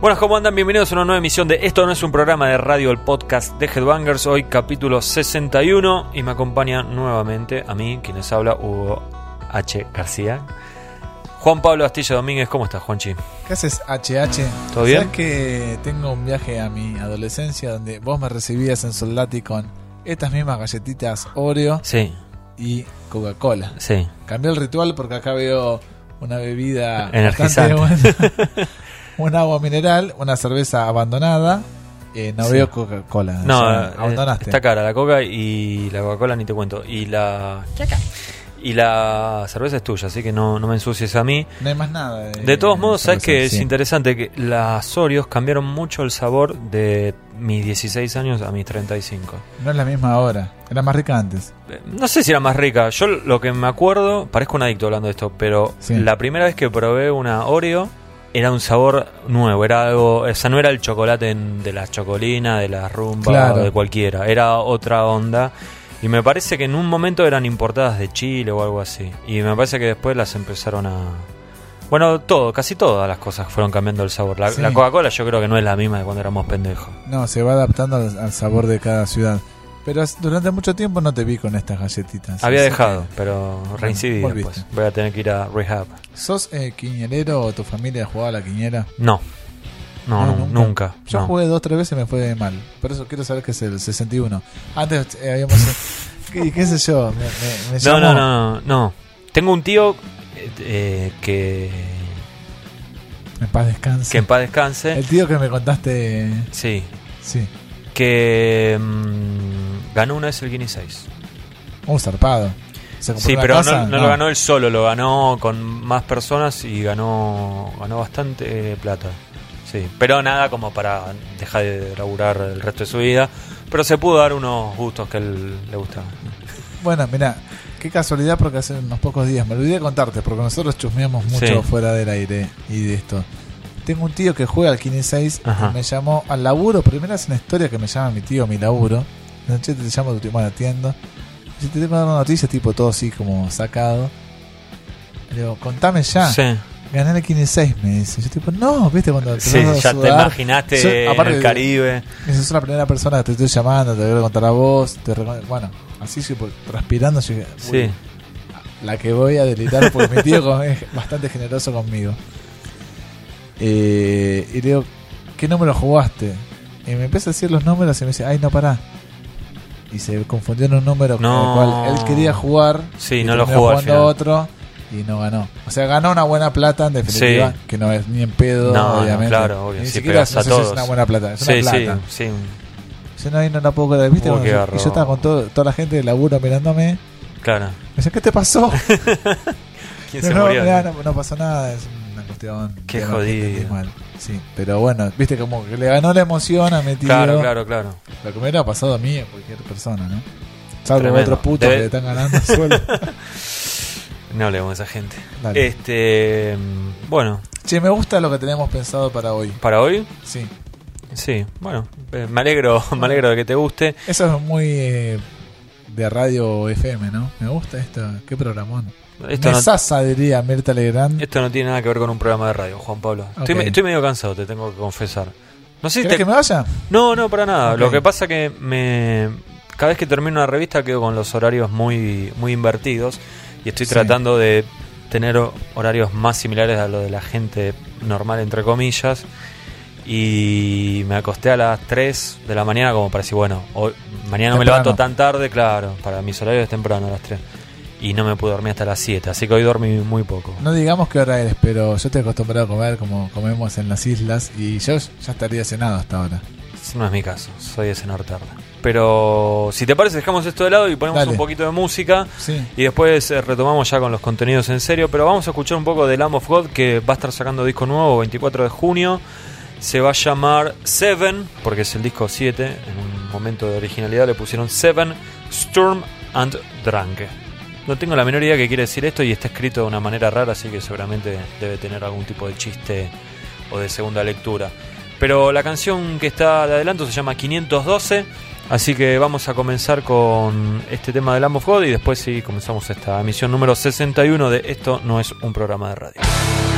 Buenas, ¿cómo andan? Bienvenidos a una nueva emisión de Esto no es un programa de radio, el podcast de Headbangers, hoy capítulo 61 y me acompaña nuevamente a mí, quien les habla, Hugo H. García. Juan Pablo Astilla Domínguez, ¿cómo estás, Juanchi? ¿Qué haces, HH? ¿Todo bien? ¿Sabes que tengo un viaje a mi adolescencia donde vos me recibías en Soldati con estas mismas galletitas Oreo Sí, y Coca-Cola? sí. Cambié el ritual porque acá veo una bebida Energizante. bastante buena. un agua mineral, una cerveza abandonada. Eh, no Sí. veo Coca-Cola. No, o sea, eh, abandonaste. está cara la coca y la Coca-Cola ni te cuento. Y la... Y la cerveza es tuya, así que no, no me ensucies a mí. No hay más nada. De, De todos modos, sabes que es interesante que las Oreos cambiaron mucho el sabor de mis 16 años a mis 35. No es la misma ahora. Era más rica antes. Eh, No sé si era más rica. Yo lo que me acuerdo, parezco un adicto hablando de esto, pero Sí. la primera vez que probé una Oreo era un sabor nuevo. Era algo, o sea, no era el chocolate en- de la chocolina, de la rumba Claro. o de cualquiera. Era otra onda. Y me parece que en un momento eran importadas de Chile o algo así. Y me parece que después las empezaron a. Bueno, todo, casi todas las cosas fueron cambiando el sabor. La, Sí. la Coca-Cola yo creo que no es la misma de cuando éramos pendejos. No, se va adaptando al, al sabor de cada ciudad. Pero durante mucho tiempo no te vi con estas galletitas. Había dejado, que- pero reincidí volviste. después. Voy a tener que ir a rehab. ¿Sos eh, quiñelero o tu familia jugaba a la quiñera? No. No, nunca. nunca. Yo no. jugué dos tres veces y me fue mal. Por eso quiero saber qué es el 61. Antes eh, habíamos... ¿qué, qué sé yo? Me, me- me No, no, no, no. Tengo un tío eh, eh, que, En paz descanse. que en paz descanse. El tío que me contaste... Sí. Sí. Que mm, ganó una vez el Guinea 6. Un zarpado. Se compró Sí, una pero casa, no, no lo ganó él solo, lo ganó con más personas y ganó, ganó bastante eh, plata. Sí, pero nada como para dejar de laburar el resto de su vida. Pero se pudo dar unos gustos que él le gustaban. Bueno, mira, qué casualidad porque hace unos pocos días me olvidé de contarte porque nosotros chusmeamos mucho Sí. fuera del aire y de esto. Tengo un tío que juega al Kine 6 Ajá. y me llamó al laburo. Primero es una historia que me llama mi tío mi laburo. Me dice, "Che, te llamo tu tío, bueno, atiendo. Y te tengo una noticia, tipo todo así como sacado. Le digo, contame ya. Sí, Gané el Kine 6, me dice. Yo tipo, no, viste cuando te sí a ya te sudar? imaginaste Yo, en aparte el de- Caribe. Me dice, sos la primera persona que te estoy llamando, te voy a contar a vos. Te recon-". bueno, así transpirando, yo dije, "Uy, Sí. la que voy a delitar porque mi tío es bastante generoso conmigo. Eh, y le digo, ¿qué número jugaste? Y me empieza a decir los números y me dice, ay, no, pará. Y se confundió en un número con el cual él quería jugar. Sí, y no lo jugó al final. otro y no ganó. O sea, ganó una buena plata en definitiva, Sí. que no es ni en pedo, No, no, obviamente. claro, obvio, Ni sí, siquiera a si es todos. una buena plata, es Sí, una sí, plata. sí. Yo no, ahí no la puedo creer, ¿viste? Uy, yo- y yo estaba con todo- toda la gente de laburo mirándome. Claro. Me dice, ¿qué te pasó? ¿Quién se no, murió? mirá, no, no pasó nada, es una cuestión. Qué jodido. mal. Sí, pero bueno, viste como que le ganó la emoción a mi tío. Claro, claro, claro. Lo que me hubiera pasado a mí a cualquier persona, ¿no? Salvo otros putos Debe- que le están ganando el suelo. No hablemos de esa gente. Dale. Este, mm, bueno, Che, me gusta lo que tenemos pensado para hoy. para hoy, Sí. sí, bueno, eh, me alegro, me alegro de que te guste. Eso es muy eh, de radio FM, ¿no? Me gusta esto. Qué programón. Esto no, Mesaza, diría Mirta Legrand. esto no tiene nada que ver con un programa de radio, Juan Pablo. Estoy, medio cansado, te tengo que confesar. No sé si ¿Querés te- que me vaya? No, no, para nada. Lo que pasa que me cada vez que termino una revista quedo con los horarios muy muy invertidos y estoy Sí. tratando de tener ho- horarios más similares a lo de la gente normal entre comillas y me acosté a las 3 de la mañana como para decir, bueno, hoy, mañana no me Temprano. levanto tan tarde, claro, para mis horarios es temprano a las 3 y no me pude dormir hasta las 7, así que hoy dormí muy poco. No digamos qué hora eres, pero yo estoy acostumbrado a comer como comemos en las islas y yo ya estaría cenado hasta ahora. No es mi caso, soy de cenar tarde. Pero si te parece, dejamos esto de lado y ponemos Dale. un poquito de música. Sí. Y después eh, retomamos ya con los contenidos en serio. Pero vamos a escuchar un poco de Lamb of God, que va a estar sacando disco nuevo 24 de junio. Se va a llamar Seven, porque es el disco 7. En un momento de originalidad le pusieron Seven, Storm and Drunk. No tengo la menor idea qué quiere decir esto y está escrito de una manera rara, así que seguramente debe tener algún tipo de chiste o de segunda lectura. Pero la canción que está de adelanto se llama 512. Así que vamos a comenzar con este tema de Lamb of God y después sí comenzamos esta emisión número 61 de Esto no es un programa de radio.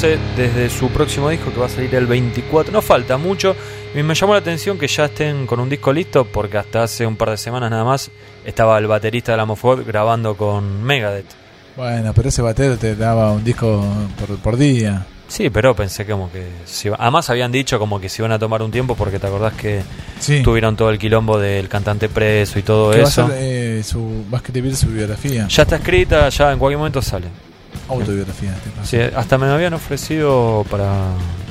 512 desde su próximo disco que va a salir el 24. No falta mucho. Y me llamó la atención que ya estén con un disco listo porque hasta hace un par de semanas nada más estaba el baterista de Lamb of God grabando con Megadeth. Bueno, pero ese batero te daba un disco por, por día. Sí, pero pensé como que... Además habían dicho como que se iban a tomar un tiempo porque te acordás que Sí. tuvieron todo el quilombo del cantante preso y todo Que va a, eso. ser, eh, su, a escribir su biografía. Ya está escrita, ya en cualquier momento sale. Autobiografía, este caso. Sí, hasta me habían ofrecido para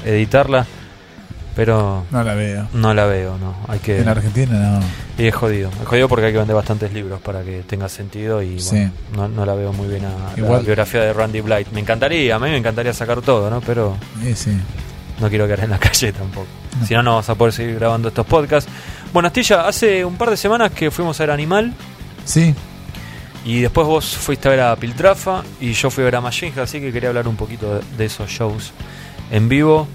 editarla, pero No la veo. no la veo, no. Hay que En Argentina no. y es jodido, es jodido porque hay que vender bastantes libros para que tenga sentido y Sí. bueno, no, no la veo muy bien a la biografía de Randy Blight. Me encantaría, a mí me encantaría sacar todo, ¿no? Pero Eh, sí. no quiero quedar en la calle tampoco. No. Si no, no vamos a poder seguir grabando estos podcasts. Bueno, Astilla, hace un par de semanas que fuimos a ver Animal Sí, y después vos fuiste a ver a Piltrafa y yo fui a ver a Machine así que quería hablar un poquito de, de esos shows en vivo.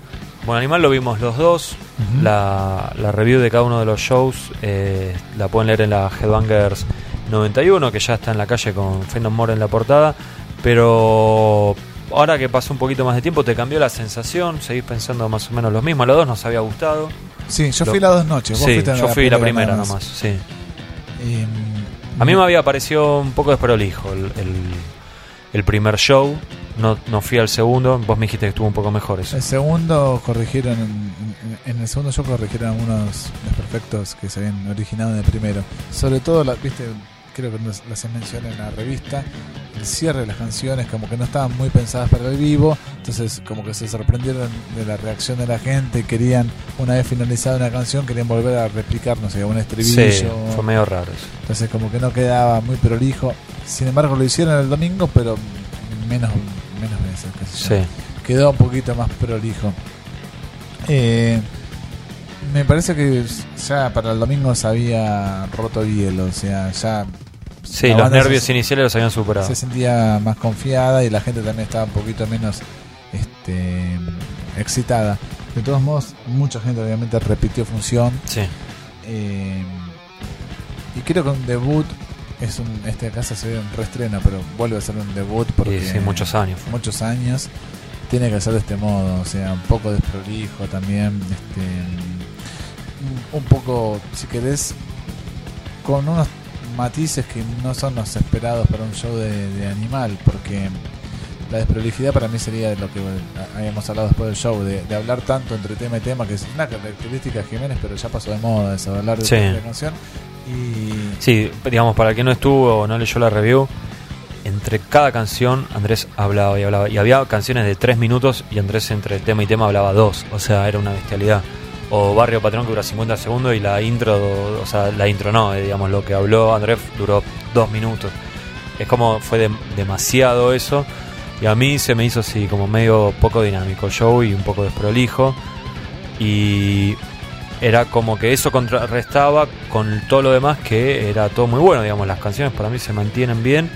Bueno, Animal lo vimos los dos. La, la review de cada uno de los shows eh, la pueden leer en la Headbangers 91, que ya está en la calle con No More en la portada. Pero ahora que pasó un poquito más de tiempo, ¿te cambió la sensación? ¿Seguís pensando más o menos lo mismo? A los dos nos había gustado. sí, yo Lo- fui las dos noches. Vos Sí, yo fui la primera nomás, sí. Y, A mí me había parecido un poco desprolijo el, el, primer show. No, fui al segundo. Vos me dijiste que estuvo un poco mejor eso. El segundo corrigieron, en, en- en el segundo show corrigieron algunos desperfectos que se habían originado en el primero. Sobre todo, la, viste, creo que las mencioné en la revista, el cierre de las canciones como que no estaban muy pensadas para el vivo, entonces como que se sorprendieron de la reacción de la gente querían, una vez finalizada una canción, querían volver a replicar, no sé, un estribillo. Sí, fue medio raro eso. Entonces como que no quedaba muy prolijo. Sin embargo lo hicieron el domingo, pero menos, menos veces. Sí. Quedó un poquito más prolijo. Eh, me parece que ya para el domingo se había roto el hielo, o sea, ya Sí, los nervios se- iniciales los habían superado. se sentía más confiada y la gente también estaba un poquito menos este, excitada. De todos modos, mucha gente obviamente repitió función. Sí. eh, y creo que un debut es un. Este caso se ve un reestreno, pero vuelve a ser un debut porque. Y sí, muchos años. muchos años. Tiene que ser de este modo, o sea, un poco desprolijo también. Este, un poco, si querés, con unos matices que no son los esperados para un show de, de animal, porque la desprolijidad para mí sería lo que habíamos hablado después del show, de, de hablar tanto entre tema y tema, que es una característica de Jiménez, pero ya pasó de moda eso, hablar de Sí. y canción. Y Sí, digamos, para el que no estuvo o no leyó la review, entre cada canción Andrés hablaba y hablaba. Y había canciones de tres minutos y Andrés entre tema y tema hablaba dos. O sea, era una bestialidad. O Barrio Patrón que dura 50 segundos y la intro, o sea, la intro no, eh, digamos, lo que habló Andrés duró dos minutos. Es como fue de- demasiado eso. Y a mí se me hizo así como medio poco dinámico show y un poco desprolijo. Y era como que eso contrarrestaba con todo lo demás que era todo muy bueno, digamos, las canciones para mí se mantienen bien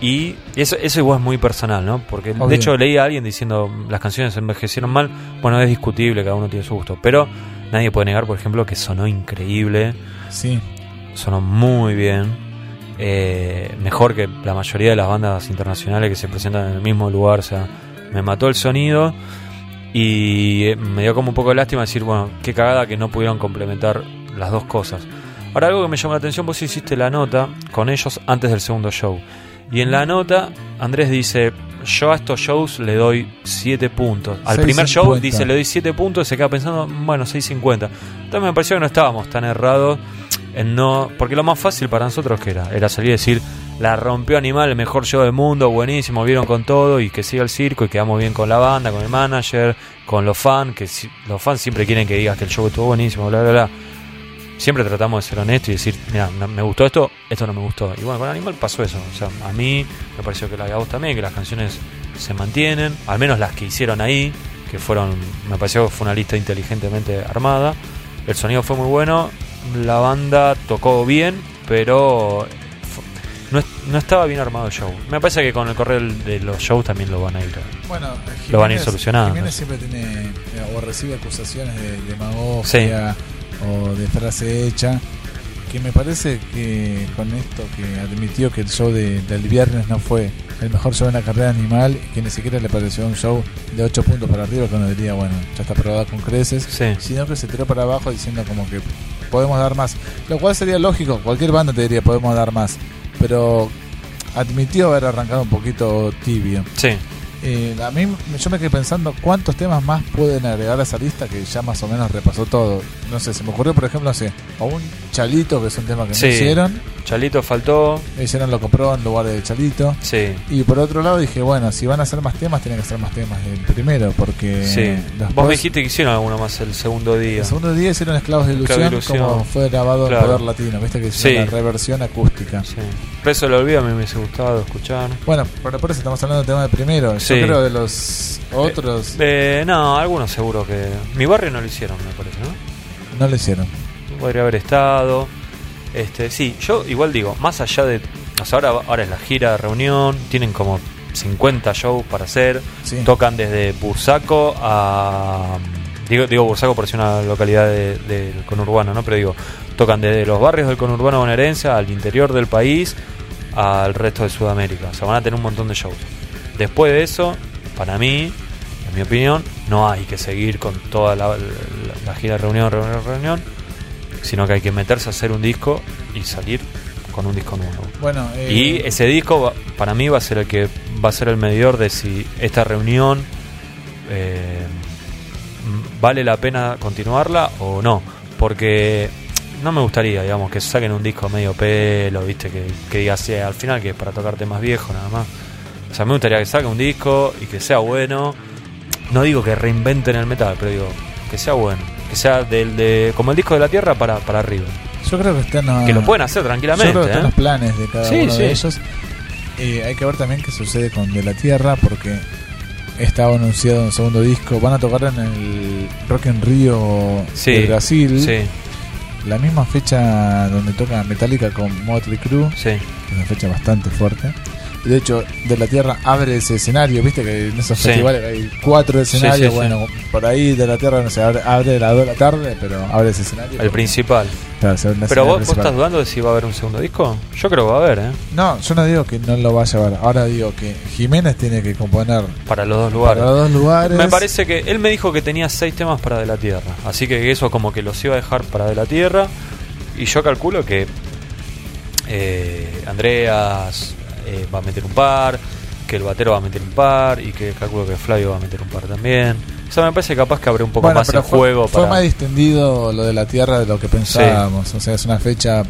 y eso, eso igual es muy personal, ¿no? Porque Obvio. de hecho leí a alguien diciendo las canciones envejecieron mal, bueno, es discutible, cada uno tiene su gusto, pero nadie puede negar, por ejemplo, que sonó increíble, sí, sonó muy bien, eh, mejor que la mayoría de las bandas internacionales que se presentan en el mismo lugar, o sea, me mató el sonido y eh, me dio como un poco de lástima decir, bueno, qué cagada que no pudieron complementar las dos cosas. Ahora algo que me llamó la atención, vos hiciste la nota con ellos antes del segundo show. Y en la nota, Andrés dice, yo a estos shows le doy 7 puntos. Al primer show 6.50. dice, le doy 7 puntos y se queda pensando, bueno, 6.50. Entonces me pareció que no estábamos tan errados en no... Porque lo más fácil para nosotros que era, era salir y decir, la rompió Animal, el mejor show del mundo, buenísimo, vieron con todo y que siga el circo y quedamos bien con la banda, con el manager, con los fans, que si- los fans siempre quieren que digas que el show estuvo buenísimo, bla, bla, bla. Siempre tratamos de ser honestos y decir, mira, no- me gustó esto, esto no me gustó. Y bueno, con Animal pasó eso. O sea, a mí me pareció que la a vos también, que las canciones se mantienen, al menos las que hicieron ahí, que fueron, me pareció que fue una lista inteligentemente armada. El sonido fue muy bueno, la banda tocó bien, pero no, no estaba bien armado el show. Me parece que con el correr de los shows también lo van a ir. Bueno, Lo van a ir Jiménez- solucionando. Jiménez siempre tiene eh, o recibe acusaciones de demagogia o de frase hecha. Que me parece que con esto que admitió que el show de- del viernes no fue el mejor show en la carrera animal, que ni siquiera le pareció un show de 8 puntos para arriba, que uno diría, bueno, ya está probado con creces, Sí. sino que se tiró para abajo diciendo como que podemos dar más. Lo cual sería lógico, cualquier banda te diría podemos dar más, pero admitió haber arrancado un poquito tibio. Sí. Eh, a mí yo me quedé pensando cuántos temas más pueden agregar a esa lista que ya más o menos repasó todo. No sé, se me ocurrió por ejemplo, no sé, o un Chalito, que es un tema que Sí. no hicieron. Chalito faltó. Hicieron lo compró en lugar de Chalito. Sí. Y por otro lado dije, bueno, si van a hacer más temas, tienen que ser más temas del primero, porque Sí. después- Vos me dijiste que hicieron alguno más el segundo día. el segundo día hicieron Esclavos de Ilusión, Esclavos de Ilusión. como fue grabado Claro. en Poder Latino, viste que hicieron Sí. la reversión acústica. Sí. Preso lo olvido, a mí me hubiese gustado escuchar. Bueno, pero por eso estamos hablando del tema de primero. Sí. Yo creo de los otros Eh, no, algunos seguro que. Mi barrio no lo hicieron, me parece, ¿no? no lo hicieron. Podría haber estado. Este, sí, yo igual digo, más allá de. O sea, ahora, ahora es la gira de reunión, tienen como 50 shows para hacer. Sí. Tocan desde Bursaco a. Digo, digo Bursaco por ser una localidad de- del conurbano, ¿no? Pero digo, tocan desde los barrios del conurbano bonaerense al interior del país al resto de Sudamérica. O sea, van a tener un montón de shows. Después de eso, para mí, en mi opinión, no hay que seguir con toda la, la- la gira de reunión, reunión, reunión, sino que hay que meterse a hacer un disco y salir con un disco nuevo. Bueno, eh, Y ese disco va- para mí va a ser el que va a ser el medidor de si esta reunión eh, vale la pena continuarla o no. Porque no me gustaría, digamos, que saquen un disco medio pelo, viste, que, que diga así al final que es para tocar temas viejos nada más. O sea, me gustaría que saquen un disco y que sea bueno. No digo que reinventen el metal, pero digo que sea bueno. Que sea del de como el disco de la Tierra para, para arriba. yo creo que están. Que lo pueden hacer Yo tranquilamente. creo que están ¿eh? los planes de cada Sí, uno sí. de ellos. Y hay que ver también qué sucede con De la Tierra, porque estaba anunciado un segundo disco. Van a tocar en el Rock en Río Sí, de Brasil. Sí, La misma fecha donde toca Metallica con Motley Crue. sí. Es una fecha bastante fuerte. De hecho, De la Tierra abre ese escenario. Viste que en esos Sí. festivales hay cuatro escenarios. Sí, sí, sí. bueno, por ahí De la Tierra no se abre, abre a las 2 de la tarde, pero abre ese escenario. El principal. Claro, Pero vos, vos estás dudando de si va a haber un segundo disco. Yo creo que va a haber, ¿eh? No, yo no digo que no lo vaya a ver. Ahora digo que Jiménez tiene que componer Para los dos para lugares. los dos lugares. Me parece que él me dijo que tenía seis temas para De la Tierra. Así que eso como que los iba a dejar para De la Tierra. Y yo calculo que eh, Andreas eh, va a meter un par, que el batero va a meter un par y que calculo que Flavio va a meter un par también. O sea, me parece capaz que abre un poco Bueno, más el fue, juego fue para... más distendido lo de la Tierra de lo que pensábamos. O sea, es una fecha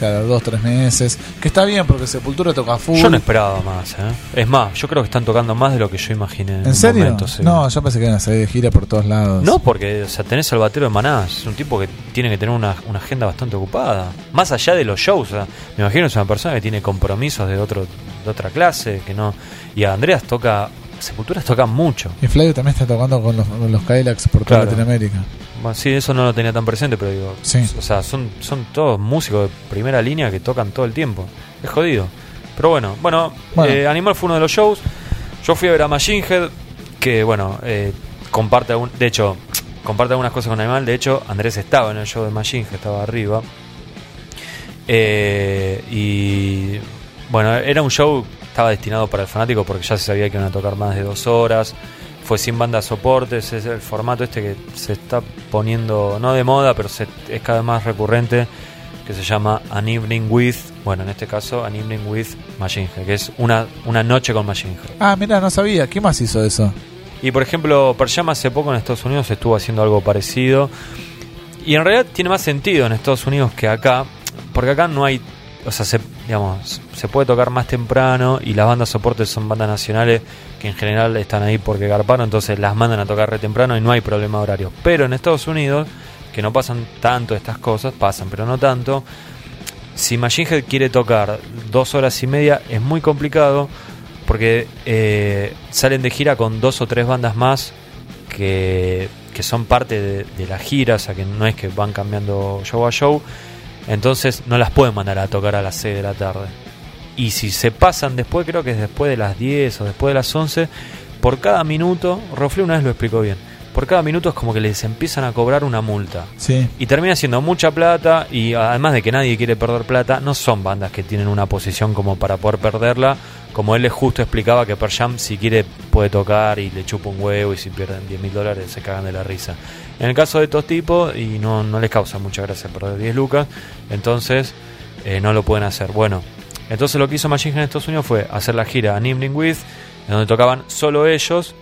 cada dos, tres meses. Que está bien porque Sepultura toca full. Yo no esperaba más, ¿eh? Es más, yo creo que están tocando más de lo que yo imaginé. En, ¿En un serio? momento, sí. No, yo pensé que iban a salir de gira por todos lados. No, porque o sea, tenés al batero de Maná, es un tipo que tiene que tener una, una agenda bastante ocupada. Más allá de los shows, o sea, me imagino que es una persona que tiene compromisos de otro de otra clase, que no. Y a Andreas toca, Sepulturas toca mucho. Y Flavio también está tocando con los, con los Kylax por toda Claro. Latinoamérica. Bueno, sí, eso no lo tenía tan presente, pero digo, Sí. o sea, son, son todos músicos de primera línea que tocan todo el tiempo. Es jodido. Pero bueno, bueno, Bueno. eh, Animal fue uno de los shows. Yo fui a ver a Machine Head, que bueno, eh, comparte algún, de hecho, comparte algunas cosas con Animal. De hecho, Andrés estaba en el show de Machine Head, estaba arriba. Eh, y bueno, era un show, estaba destinado para el fanático porque ya se sabía que iban a tocar más de dos horas. Fue sin banda soportes, es el formato este que se está poniendo, no de moda, pero se- es cada vez más recurrente, que se llama An Evening With, bueno, en este caso, An Evening With Machine Head, que es una, una noche con Machine Head. Ah, mira, no sabía. ¿Qué más hizo eso? Y por ejemplo, Pearl Jam hace poco en Estados Unidos estuvo haciendo algo parecido. Y en realidad tiene más sentido en Estados Unidos que acá, porque acá no hay, o sea, se, digamos, se puede tocar más temprano y las bandas soportes son bandas nacionales que en general están ahí porque garparon, entonces las mandan a tocar re temprano y no hay problema horario. Pero en Estados Unidos, que no pasan tanto estas cosas, pasan, pero no tanto. Si Machine Head quiere tocar dos horas y media, es muy complicado porque eh, salen de gira con dos o tres bandas más que, que son parte de, de la gira, o sea que no es que van cambiando show a show, entonces no las pueden mandar a tocar a las 6 de la tarde. Y si se pasan después, creo que es después de las 10 o después de las 11, por cada minuto, Rofle una vez lo explicó bien, por cada minuto es como que les empiezan a cobrar una multa. Sí. Y termina siendo mucha plata y además de que nadie quiere perder plata, no son bandas que tienen una posición como para poder perderla. Como él les justo explicaba que Per Jam si quiere puede tocar y le chupa un huevo y si pierden 10 mil dólares se cagan de la risa. En el caso de estos tipos, y no, no les causa mucha gracia perder 10 lucas, entonces eh, no lo pueden hacer. Bueno, entonces lo que hizo Machine en Estados Unidos fue hacer la gira An Evening With, en donde tocaban solo ellos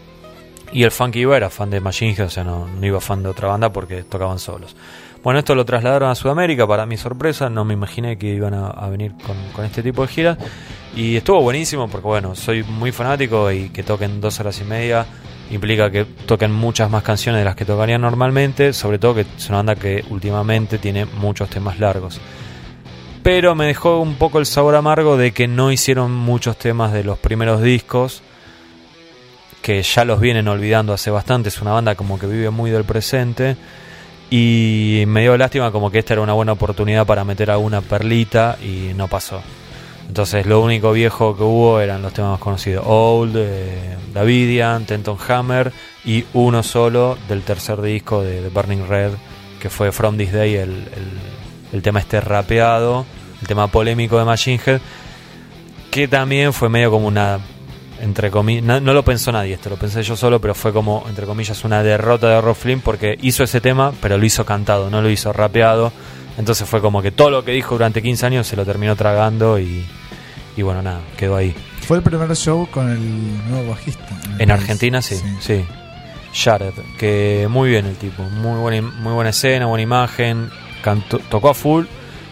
y el Funky iba era fan de Machine Head, o sea, no, no iba fan de otra banda porque tocaban solos. Bueno, esto lo trasladaron a Sudamérica, para mi sorpresa, no me imaginé que iban a, venir con, con este tipo de giras. Y estuvo buenísimo porque, bueno, soy muy fanático y que toquen dos horas y media implica que toquen muchas más canciones de las que tocarían normalmente, sobre todo que es una banda que últimamente tiene muchos temas largos. Pero me dejó un poco el sabor amargo de que no hicieron muchos temas de los primeros discos que ya los vienen olvidando hace bastante. Es una banda como que vive muy del presente. Y me dio lástima como que esta era una buena oportunidad para meter alguna perlita y no pasó. Entonces lo único viejo que hubo eran los temas más conocidos. Old, eh, Davidian, Tenton Hammer y uno solo del tercer disco de, The Burning Red, que fue From This Day, el, el- el tema este rapeado, el tema polémico de Machine Head, que también fue medio como una entre comillas, no, no lo pensó nadie esto, lo pensé yo solo, pero fue como, entre comillas, una derrota de Rob Flynn porque hizo ese tema, pero lo hizo cantado, no lo hizo rapeado. Entonces fue como que todo lo que dijo durante 15 años se lo terminó tragando y, y bueno, nada, quedó ahí. Fue el primer show con el nuevo bajista. En. Argentina sí, sí. Jared, que muy bien el tipo, muy buena, muy buena escena, buena imagen, cantó, tocó a full,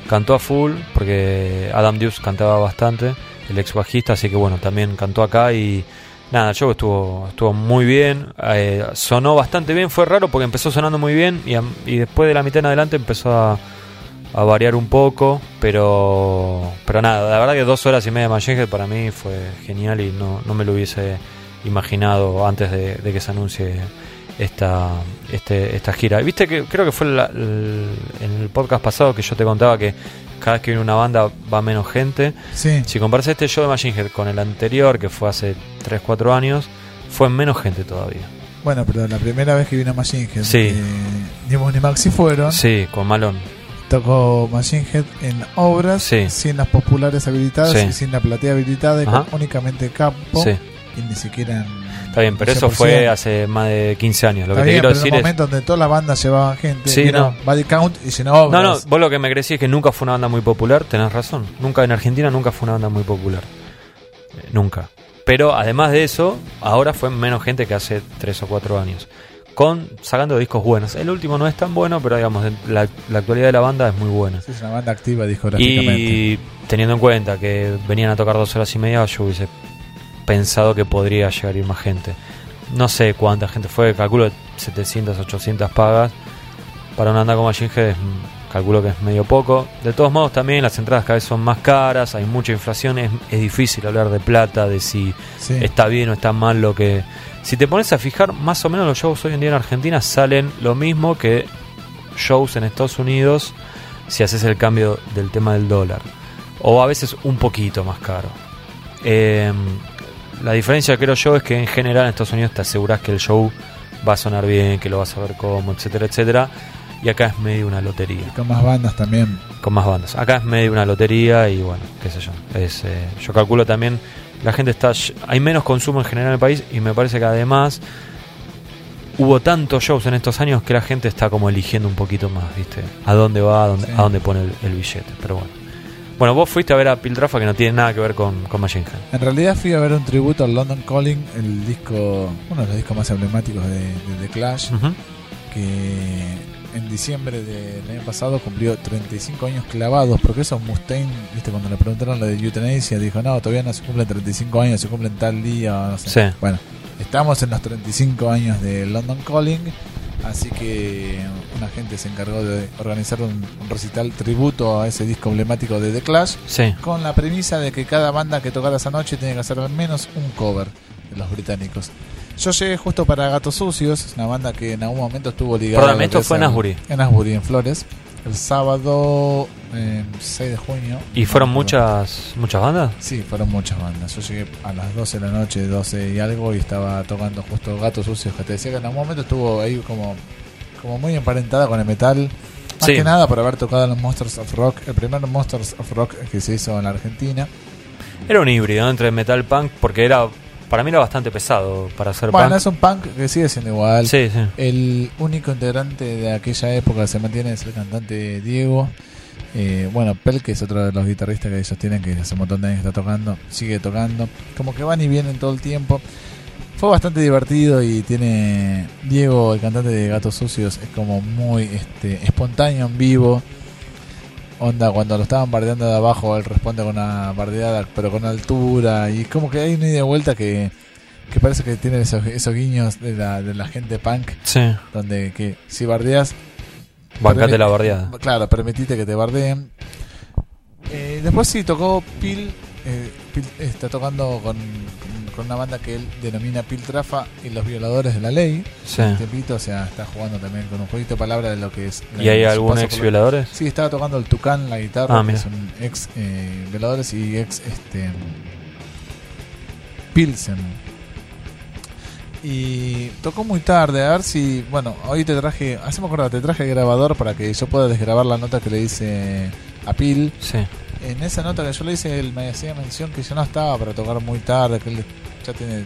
cantó a full, porque Adam Deuce cantaba bastante, el ex bajista, así que bueno, también cantó acá y nada, el show estuvo, estuvo muy bien, eh, sonó bastante bien, fue raro porque empezó sonando muy bien y, después de la mitad en adelante empezó a, a variar un poco, pero pero nada, la verdad que dos horas y media de Machine Head para mí fue genial y no, no me lo hubiese imaginado antes de, de que se anuncie esta este, esta gira. Viste que creo que fue la- en el podcast pasado que yo te contaba que cada vez que viene una banda va menos gente. Sí, Si comparas este show de Machine Head con el anterior, que fue hace 3-4 años, fue menos gente todavía. bueno, pero la primera vez que vino Machine Head, Sí. eh, Dimos ni Maxi fueron, Sí, con Malón. tocó Machine Head en obras, Sí. sin las populares habilitadas Sí. y sin la platea habilitada, y con únicamente campo, y ni siquiera en. Está bien, pero eso 100%. fue hace más de 15 años. Lo que te quiero pero en decir un es. momento donde todas las bandas llevaban gente, Sí, no. Body Count y llenó obras. No, no, vos lo que me crecí es que nunca fue una banda muy popular, tenés razón. Nunca en Argentina nunca fue una banda muy popular. Eh, nunca. Pero además de eso, ahora fue menos gente que hace 3 o 4 años. Con sacando discos buenos. El último no es tan bueno, pero digamos, la, la actualidad de la banda es muy buena. Sí, es una banda activa discográficamente. Y teniendo en cuenta que venían a tocar dos horas y media, yo hubiese pensado que podría llegar a ir más gente. No sé cuánta gente fue, calculo 700, 800 pagas. Para una banda como es, mm, calculo que es medio poco. De todos modos, también las entradas cada vez son más caras, hay mucha inflación, es, es difícil hablar de plata, de si Sí. está bien o está mal lo que... Si te pones a fijar, más o menos los shows hoy en día en Argentina salen lo mismo que shows en Estados Unidos si haces el cambio del tema del dólar. O a veces un poquito más caro. Eh, la diferencia creo yo es que en general en Estados Unidos te aseguras que el show va a sonar bien, que lo vas a ver cómo, etcétera, etcétera. Y acá es medio una lotería, Con más bandas también. con más bandas. Acá es medio una lotería y bueno, qué sé yo. Es, eh, yo calculo también, la gente está... Hay menos consumo en general en el país y me parece que además hubo tantos shows en estos años que la gente está como eligiendo un poquito más, ¿viste? A dónde va, a dónde, Sí. a dónde pone el, el billete. Pero bueno. Bueno, vos fuiste a ver a Piltrafa que no tiene nada que ver con, con Machine Head. En realidad fui a ver un tributo al London Calling, el disco, uno de los discos más emblemáticos de, de The Clash, que en diciembre del año pasado cumplió 35 años clavados, porque eso Mustaine, viste, cuando le preguntaron lo de Euthanasia, dijo, no, todavía no se cumplen 35 años, se cumplen tal día, no sé. Sí. Bueno, estamos en los 35 años de London Calling, así que una gente se encargó de organizar un, un recital tributo a ese disco emblemático de The Clash, Sí. con la premisa de que cada banda que tocara esa noche tiene que hacer al menos un cover de los británicos. Yo llegué justo para Gatos Sucios, una banda que en algún momento estuvo ligada. Que fue en Asbury. En Asbury, en Flores. El sábado eh, 6 de junio. ¿Y fueron muchas muchas bandas? Sí, fueron muchas bandas. Yo llegué a las 12 de la noche, 12 y algo, y estaba tocando justo Gatos Sucios, que te decía que en algún momento estuvo ahí como, como muy emparentada con el metal. Más Sí. que nada por haber tocado en los Monsters of Rock, el primer Monsters of Rock que se hizo en la Argentina. Era un híbrido entre metal punk porque era para mí era bastante pesado para hacer Bueno, punk. es un punk que sigue siendo igual. Sí, sí. El único integrante de aquella época que se mantiene es el cantante Diego. Eh, bueno, Pel, que es otro de los guitarristas que ellos tienen, que hace un montón de años está tocando, sigue tocando. Como que van y vienen todo el tiempo. Fue bastante divertido y tiene. Diego, el cantante de Gatos Sucios, es como muy este, espontáneo en vivo. Onda, cuando lo estaban bardeando de abajo, él responde con una bardeada, pero con altura. Y como que hay una ida y vuelta que, que parece que tiene esos, esos guiños de la, de la gente punk Sí. donde que si bardeas Bancate la bardeada. claro permitite que te bardeen Eh, después sí tocó Pil eh, Pil está tocando con, con, una banda que él denomina Pil Trafa y los violadores de la ley Sí. un tiempito o sea está jugando también con un jueguito de palabra de lo que es ¿Y hay paso ex por violadores? sí estaba tocando el Tucán la guitarra Ah, que un ex eh, violadores y ex este Pilsen y tocó muy tarde, a ver si, bueno, hoy te traje, hacemos acordar, te traje el grabador para que yo pueda desgrabar la nota que le hice a Pil. Sí. En esa nota que yo le hice, él me hacía mención que yo no estaba para tocar muy tarde, que él ya tiene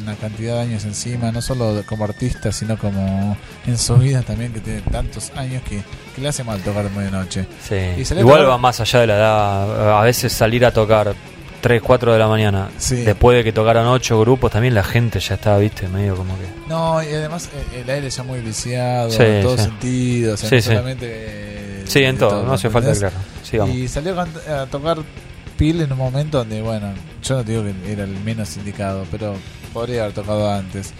una cantidad de años encima, no solo como artista, sino como en su vida también, que tiene tantos años que, que le hace mal tocar muy de noche. Sí. Y Igual va más allá de la edad. A veces salir a tocar 3, 4 de la mañana, Sí. después de que tocaran 8 grupos, también la gente ya estaba, viste, medio como que. No, y además eh, el aire ya muy viciado, Sí, en todo sí. sentido, o sea, Sí, no sí. solamente... Sí, en de todo, no hace falta aclarar. Sigamos. Y salió a, tocar Pil en un momento donde, bueno, yo no digo que era el menos indicado, pero podría haber tocado antes.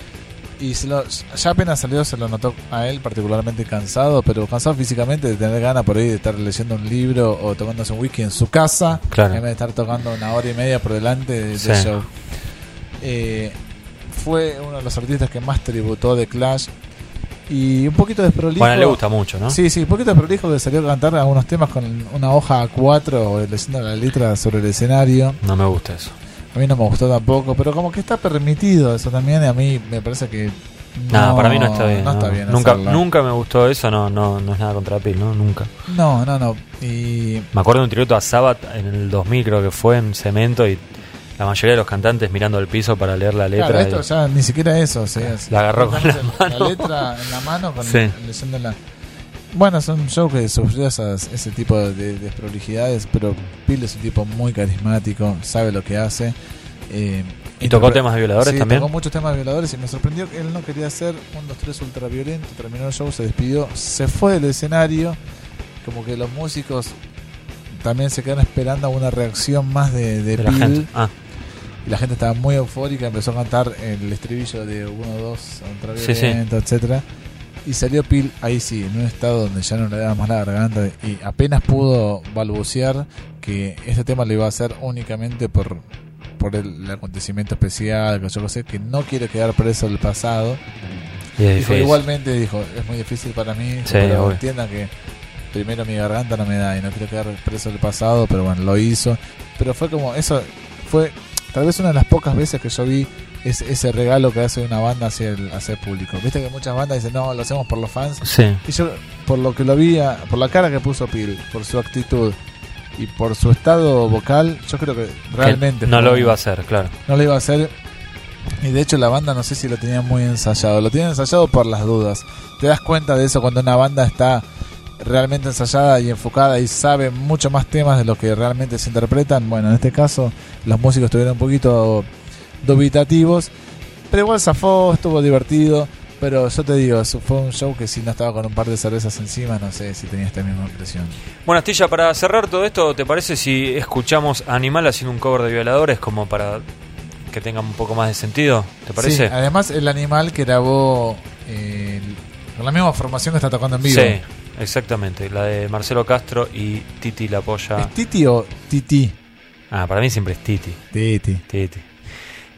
Y se lo- ya apenas salió se lo notó a él particularmente cansado, pero cansado físicamente de tener ganas por ahí de estar leyendo un libro o tomándose un whisky en su casa, Claro. en vez de estar tocando una hora y media por delante de, de Sí. show. Eh, fue uno de los artistas que más tributó de Clash y un poquito desprolijo. Bueno, le gusta mucho, ¿no? Sí, sí, un poquito desprolijo que salió a cantar algunos temas con una hoja A4 leyendo la letra sobre el escenario. No me gusta eso. A mí no me gustó tampoco, pero como que está permitido eso también y a mí me parece que... Nada, para mí no está bien. No no. está bien nunca, hacerlo. nunca me gustó eso, no, no, no es nada contra Pil, ¿no? Nunca. No, no, no. Y Me acuerdo de un tributo a Sabbath en el 2000, creo que fue en Cemento, y la mayoría de los cantantes mirando el piso para leer la letra. claro, esto y- ya ni siquiera eso. sí, es- La agarró con la la mano. letra en la mano con Sí. leyéndola. Bueno, es un show que sufrió esas, ese tipo de desprolijidades, pero Pil es un tipo muy carismático, sabe lo que hace. eh, ¿Y tocó temas violadores sí, también? tocó muchos temas violadores y me sorprendió que él no quería hacer un 2-3 ultraviolento. Terminó el show, se despidió, se fue del escenario. Como que los músicos también se quedaron esperando una reacción más de, de, de la gente. Ah, Y la gente estaba muy eufórica, empezó a cantar el estribillo de 1, 2, Sí, sí. ultraviolento, etcétera Y salió Pil ahí sí, en un estado donde ya no le daba más la garganta y apenas pudo balbucear que este tema lo iba a hacer únicamente por por el, el acontecimiento especial, que yo qué sé, que no quiere quedar preso del pasado. y Dijo, igualmente dijo, es muy difícil para mí, Sí, pero entiendan que primero mi garganta no me da y no quiero quedar preso del pasado, pero bueno, lo hizo. Pero fue como, eso fue tal vez una de las pocas veces que yo vi ese, ese regalo que hace una banda hacia el, hacia el público. Viste que muchas bandas dicen, no, lo hacemos por los fans. Sí. Y yo, por lo que lo vi, a- por la cara que puso Pil, por su actitud y por su estado vocal, yo creo que realmente... Que no lo iba a hacer, claro. no lo iba a hacer. Y de hecho la banda no sé si lo tenía muy ensayado. Lo tiene ensayado por las dudas. Te das cuenta de eso cuando una banda está realmente ensayada y enfocada y sabe mucho más temas de lo que realmente se interpretan. Bueno, en este caso los músicos estuvieron un poquito dubitativos. Pero igual zafó, estuvo divertido. Pero yo te digo, eso fue un show que si no estaba con un par de cervezas encima, no sé si tenía esta misma impresión. Bueno, Astilla, para cerrar todo esto, ¿te parece si escuchamos a Animal haciendo un cover de violadores como para que tenga un poco más de sentido? ¿Te parece? Sí, además el animal que grabó eh, con la misma formación que está tocando en vivo. Sí, exactamente. La de Marcelo Castro y Titi la polla. ¿Es Titi o Titi? Ah, para mí siempre es Titi. Titi. Titi.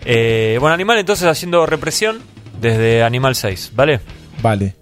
Eh, bueno, Animal entonces haciendo represión desde Animal 6, ¿vale? Vale.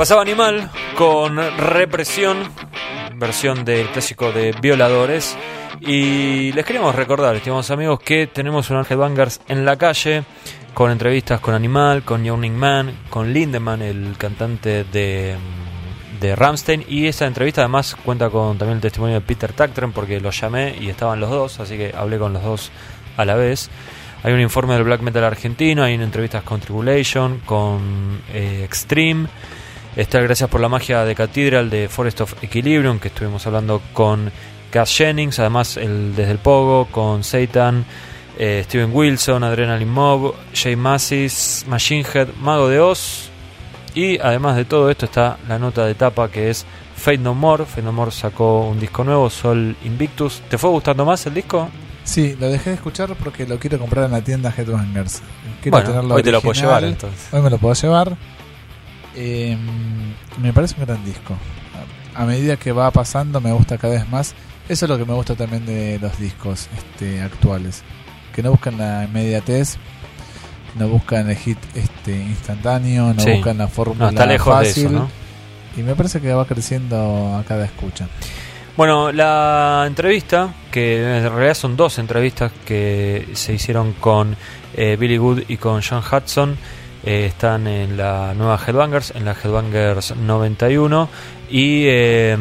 Pasaba Animal con Represión, versión del clásico de Violadores. Y les queremos recordar, estimados amigos, que tenemos un Ángel Bangers en la calle con entrevistas con Animal, con Yawning Man, con Lindemann, el cantante de, de Ramstein. Y esa entrevista además cuenta con también el testimonio de Peter Tactren porque lo llamé y estaban los dos, así que hablé con los dos a la vez. Hay un informe del black metal argentino, hay entrevistas con Tribulation, con eh, Extreme. Está Gracias por la magia de Cathedral de Forest of Equilibrium, que estuvimos hablando con Cass Jennings, además el, desde el Pogo, con Satan, eh, Steven Wilson, Adrenaline Mob, Jay Massis, Machine Head, Mago de Oz. Y además de todo esto está la nota de tapa que es Fate No More. Fate No More sacó un disco nuevo, Sol Invictus. ¿Te fue gustando más el disco? Sí, lo dejé de escuchar porque lo quiero comprar en la tienda Headbangers. Quiero Bueno, tenerlo hoy te lo puedo llevar entonces. Hoy me lo puedo llevar. Eh, me parece un gran disco. A medida que va pasando me gusta cada vez más. Eso es lo que me gusta también de los discos este, actuales. Que no buscan la inmediatez, no buscan el hit este, instantáneo, no Sí. buscan la fórmula No, está lejos fácil. de eso, ¿no? Y me parece que va creciendo a cada escucha. Bueno, la entrevista, que en realidad son dos entrevistas que se hicieron con eh, Billy Good y con John Hudson, eh, están en la nueva Headbangers, en la Headbangers 91. Y eh,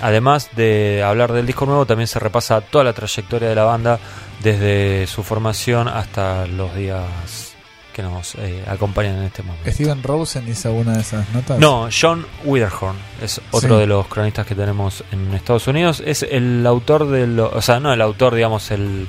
además de hablar del disco nuevo, también se repasa toda la trayectoria de la banda desde su formación hasta los días que nos eh, acompañan en este momento. ¿Steven Rosen hizo una de esas notas? No, John Witherhorn es otro Sí. de los cronistas que tenemos en Estados Unidos. Es el autor de o sea, no el autor, digamos, el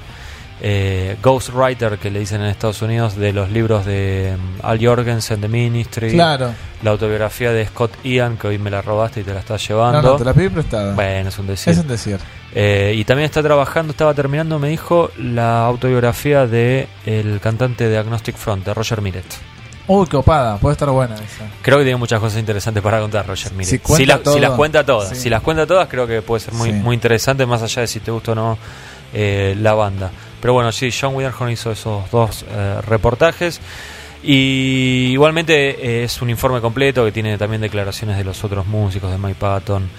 eh, ghostwriter que le dicen en Estados Unidos de los libros de um, Al Jorgensen, The Ministry, Claro. la autobiografía de Scott Ian, que hoy me la robaste y te la estás llevando. no, te la pedí prestada. Bueno, es un decir. es un decir. Eh, y también está trabajando, estaba terminando, me dijo, la autobiografía de el cantante de Agnostic Front, de Roger Miret. Uy, qué opada. Puede estar buena esa. Creo que tiene muchas cosas interesantes para contar Roger Miret. Si la- todo. si las cuenta todas, Sí. si las cuenta todas, creo que puede ser muy, Sí. muy interesante, más allá de si te gusta o no eh, la banda. Pero bueno, sí, John Widerhorn hizo esos dos eh, reportajes. Y igualmente eh, es un informe completo que tiene también declaraciones de los otros músicos, de Mike Patton,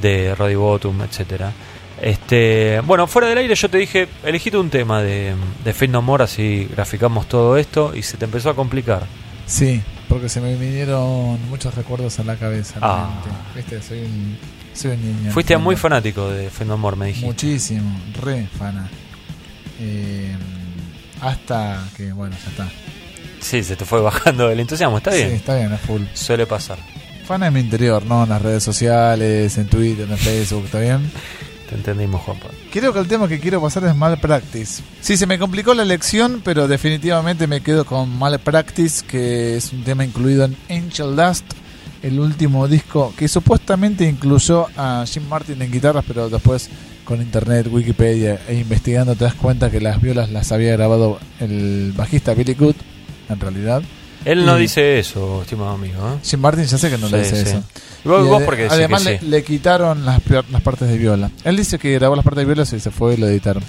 de Roddy Bottom, etcétera. Este, bueno, fuera del aire yo te dije, elegite un tema de, de Fate No More, así graficamos todo esto y se te empezó a complicar. Sí, porque se me vinieron muchos recuerdos a la cabeza. Ah. Viste, soy un, soy un niño. Fuiste muy fanático de Fate No More, me dijiste. Muchísimo, re fana. Eh, hasta que, bueno, ya está. Sí, se te fue bajando el entusiasmo, está bien. Sí, está bien, es full. Suele pasar. Fana en mi interior, ¿no? En las redes sociales, en Twitter, en Facebook, ¿está bien? Te entendimos, Juanpa. Creo que el tema que quiero pasar es Malpractice. Sí, se me complicó la elección, pero definitivamente me quedo con Malpractice, que es un tema incluido en Angel Dust, el último disco que supuestamente incluyó a Jim Martin en guitarras, pero después con internet, Wikipedia e investigando te das cuenta que las violas las había grabado el bajista Billy Good, en realidad. Él no Y- dice eso, estimado amigo. ¿eh? Jim Martin ya sé que no le Sí, dice sí. eso. Y vos, Y vos porque además que le, sí. le quitaron las, las partes de viola. Él dice que grabó las partes de viola y se fue y lo editaron.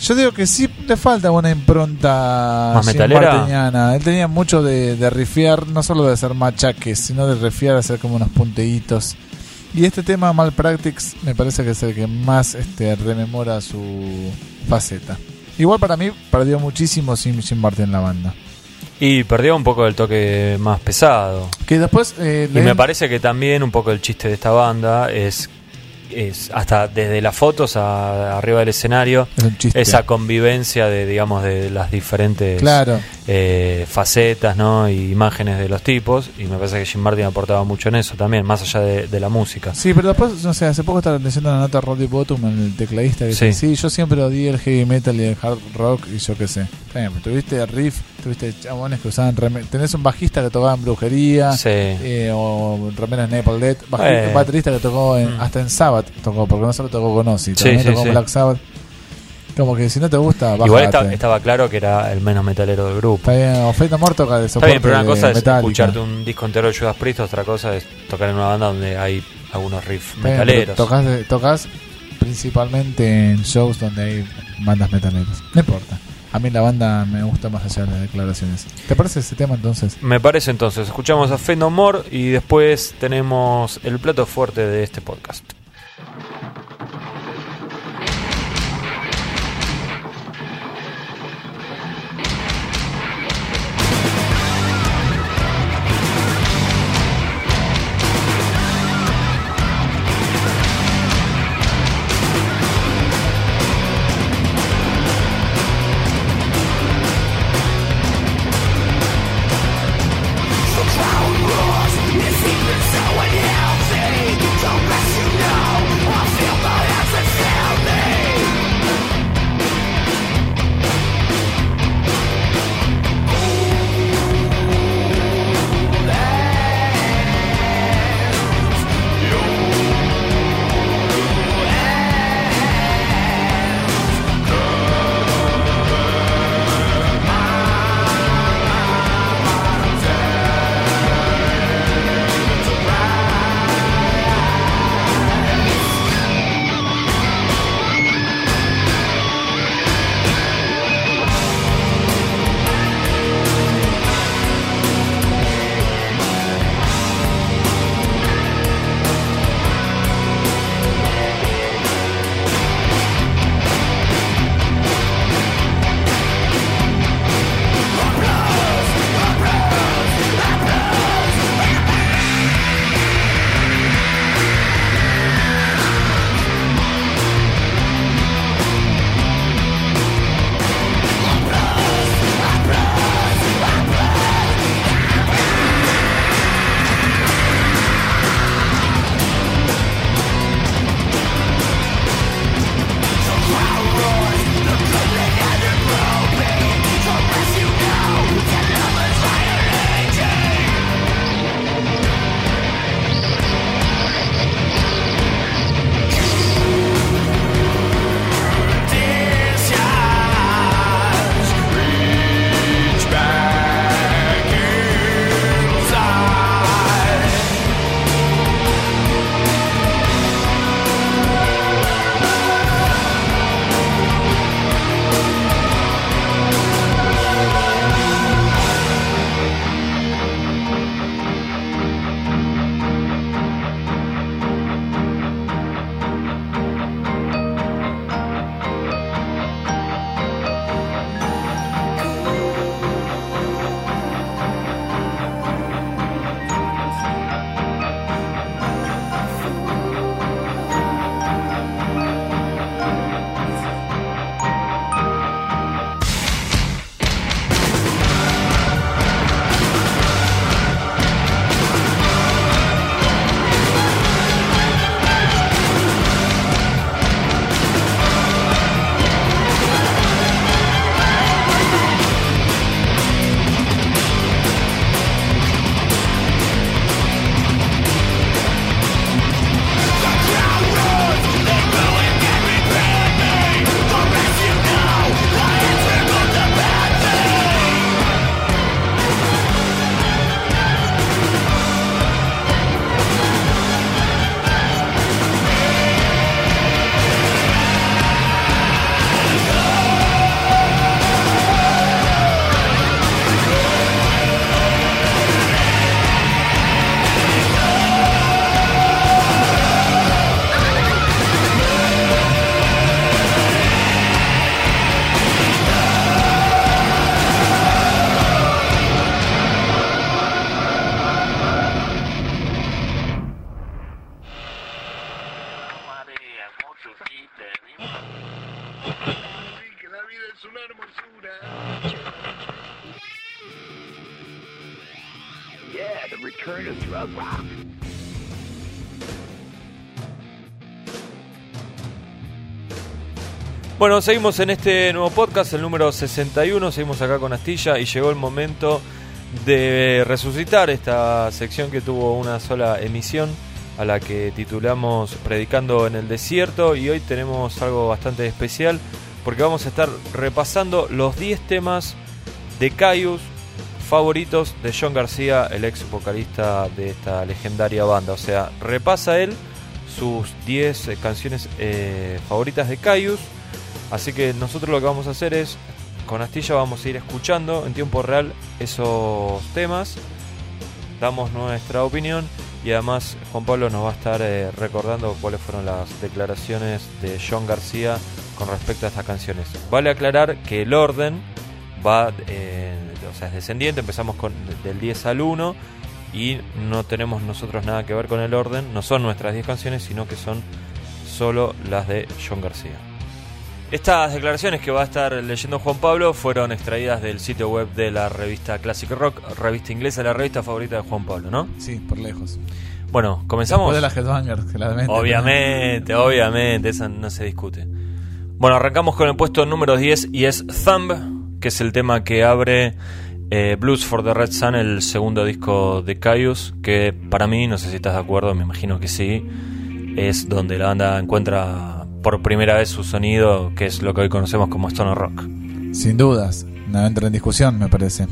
Yo digo que sí le falta una impronta ¿Más metalera? martiniana. Él tenía mucho de, de rifiar, no solo de hacer machaques, sino de rifiar, hacer como unos punteitos. Y este tema Malpractice me parece que es el que más este, rememora su faceta. Igual para mí perdió muchísimo Jim, Jim Martin en la banda. Y perdió un poco el toque más pesado. Que después... eh, Y me parece que también un poco el chiste de esta banda es, es hasta desde las fotos a- arriba del escenario, es esa convivencia de, digamos, de las diferentes Claro. eh, facetas ¿no? y imágenes de los tipos. Y me parece que Jim Martin aportaba mucho en eso también, más allá de, de la música. Sí, pero después, no sé, hace poco estaba leyendo una nota de Roddy Bottom, el tecladista, que Sí. dice, sí, yo siempre odié el heavy metal y el hard rock y yo qué sé. Tuviste riff, tuviste chabones que usaban remeras, tenés un bajista que tocaba en brujería, Sí. eh, o remeras Napalm Death, baji- Eh. baterista que tocó en- Mm. hasta en Sabbath, tocó, porque no solo tocó con Ozzy, también sí, tocó sí. Black Sabbath. Como que si no te gusta, bájate. Igual esta- estaba claro que era el menos metalero del grupo. Está bien, o Fate No More toca de Está soporte bien, pero una cosa es escucharte un disco entero de Judas Priest, otra cosa es tocar en una banda donde hay algunos riffs Está bien, metaleros. Tocas, principalmente en shows donde hay bandas metaleras. No importa. A mí la banda me gusta más allá de las declaraciones. ¿Te parece ese tema entonces? Me parece entonces, escuchamos a Fend No More y después tenemos el plato fuerte de este podcast. Thank you. Bueno, seguimos en este nuevo podcast, el número 61, seguimos acá con Astilla y llegó el momento de resucitar esta sección que tuvo una sola emisión a la que titulamos Predicando en el Desierto y hoy tenemos algo bastante especial porque vamos a estar repasando los 10 temas de Caius favoritos de John García, el ex vocalista de esta legendaria banda. O sea, repasa él sus 10 eh, canciones eh, favoritas de Caius. Así que nosotros lo que vamos a hacer es con Astilla vamos a ir escuchando en tiempo real esos temas, damos nuestra opinión y además Juan Pablo nos va a estar eh, recordando cuáles fueron las declaraciones de John García con respecto a estas canciones. Vale aclarar que el orden va, eh, o sea, es descendiente, empezamos con del 10 al 1 y no tenemos nosotros nada que ver con el orden, no son nuestras 10 canciones, sino que son solo las de John García. Estas declaraciones que va a estar leyendo Juan Pablo fueron extraídas del sitio web de la revista Classic Rock, revista inglesa, la revista favorita de Juan Pablo, ¿no? Sí, por lejos. Bueno, comenzamos. Después de la Headbanger, claramente. Obviamente, obviamente, esa no se discute. Bueno, arrancamos con el puesto número 10 y es Thumb, que es el tema que abre eh, Blues for the Red Sun, el segundo disco de Caius, que para mí, no sé si estás de acuerdo, me imagino que sí, es donde la banda encuentra por primera vez su sonido, que es lo que hoy conocemos como Stoner Rock. Sin dudas, no entra en discusión, me parece.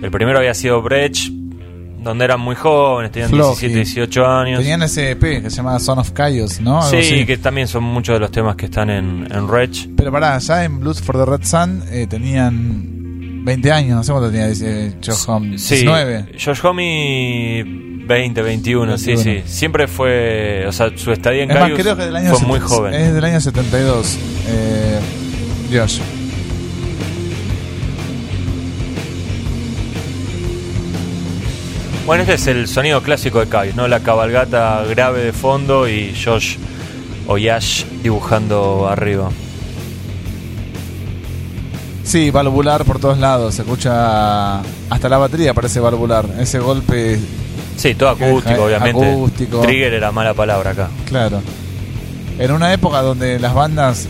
El primero había sido Brecht, donde eran muy jóvenes, tenían Flock, 17, y 18 años. Tenían ese EP que se llama Son of Chaos, ¿no? Algo Sí, así. que también son muchos de los temas que están en, en Rech. Pero pará, ya en Blues for the Red Sun eh, tenían 20 años, no sé cuánto tenía, dice Josh Homme. Sí, 19. Josh Homme 20, 21, sí, 21. sí. Siempre fue, o sea, su estadía en Es más, creo que del año fue muy set- joven. Es del año 72. Eh, Josh. Bueno, este es el sonido clásico de Caius, ¿no? La cabalgata grave de fondo y Josh o Yash dibujando arriba. Sí, valvular por todos lados. Se escucha. Hasta la batería parece valvular. Ese golpe, Sí, todo acústico, deja- obviamente. acústico. Trigger era mala palabra acá. claro. En una época donde las bandas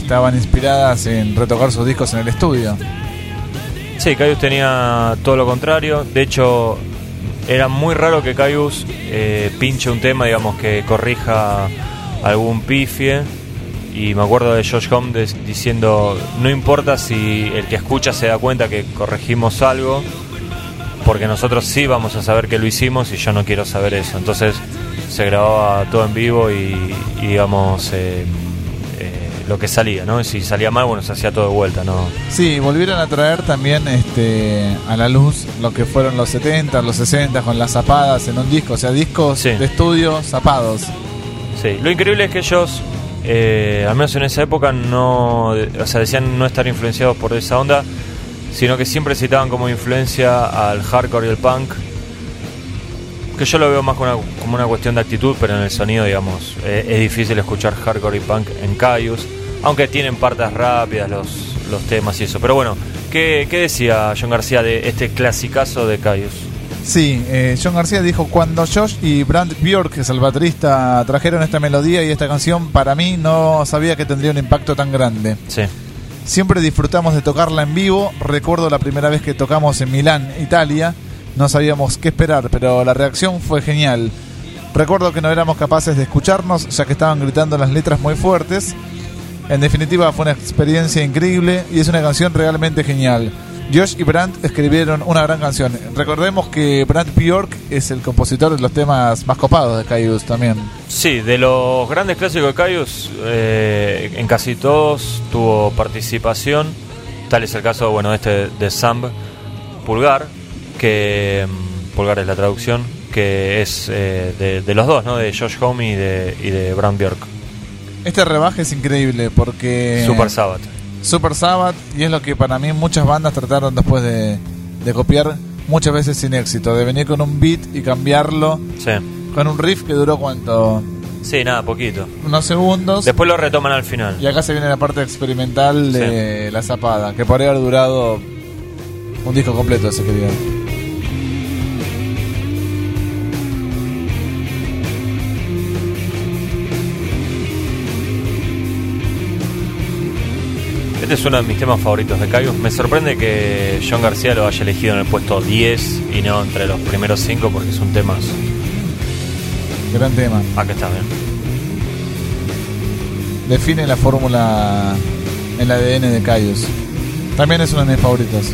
estaban inspiradas en retocar sus discos en el estudio. Sí, Caius tenía todo lo contrario. De hecho, era muy raro que Caius eh, pinche un tema, digamos, que corrija algún pifie. Y me acuerdo de Josh Homme des- diciendo, no importa si el que escucha se da cuenta que corregimos algo, porque nosotros sí vamos a saber que lo hicimos y yo no quiero saber eso. Entonces se grababa todo en vivo y, digamos, eh, lo que salía, ¿no? Y si salía mal, bueno, se hacía todo de vuelta, ¿no? Sí, volvieron a traer también este, a la luz lo que fueron los 70, los 60 con las zapadas en un disco, o sea, discos Sí. de estudio zapados. Sí, lo increíble es que ellos, eh, al menos en esa época, no, o sea, decían no estar influenciados por esa onda, sino que siempre citaban como influencia al hardcore y el punk. Que yo lo veo más como una, como una cuestión de actitud, pero en el sonido, digamos, eh, es difícil escuchar hardcore y punk en Caius, aunque tienen partes rápidas los, los temas y eso. Pero bueno, ¿qué, qué decía John García de este clasicazo de Caius? Sí, eh, John García dijo, cuando Josh y Brand Bjork, que es el baterista, trajeron esta melodía y esta canción, para mí no sabía que tendría un impacto tan grande. Sí, Siempre disfrutamos de tocarla en vivo. Recuerdo la primera vez que tocamos en Milán, Italia. No sabíamos qué esperar, pero la reacción fue genial. Recuerdo que no éramos capaces de escucharnos, ya que estaban gritando las letras muy fuertes. En definitiva, fue una experiencia increíble y es una canción realmente genial. Josh y Brandt escribieron una gran canción. Recordemos que Brandt Bjork es el compositor de los temas más copados de Caius también. Sí, de los grandes clásicos de Caius, eh, en casi todos tuvo participación. Tal es el caso, bueno, este de Samb Pulgar, que mm, Pulgar es la traducción, que es eh, de, de los dos, ¿no? De Josh Homme y de, y de Bram Bjork. Este rebaje es increíble porque... Super Sabbath. Super Sabbath y es lo que para mí muchas bandas trataron después de, de copiar muchas veces sin éxito, de venir con un beat y cambiarlo Sí. con un riff que duró cuánto, Sí, nada, poquito. unos segundos Después lo retoman al final. y acá se viene la parte experimental de la zapada, que podría haber durado un disco completo ese quería. Este es uno de mis temas favoritos de Caius. Me sorprende que John García lo haya elegido en el puesto 10 y no entre los primeros 5 porque es un tema... Gran tema. Acá está, bien. Define la fórmula en el ADN de Caius. También es uno de mis favoritos.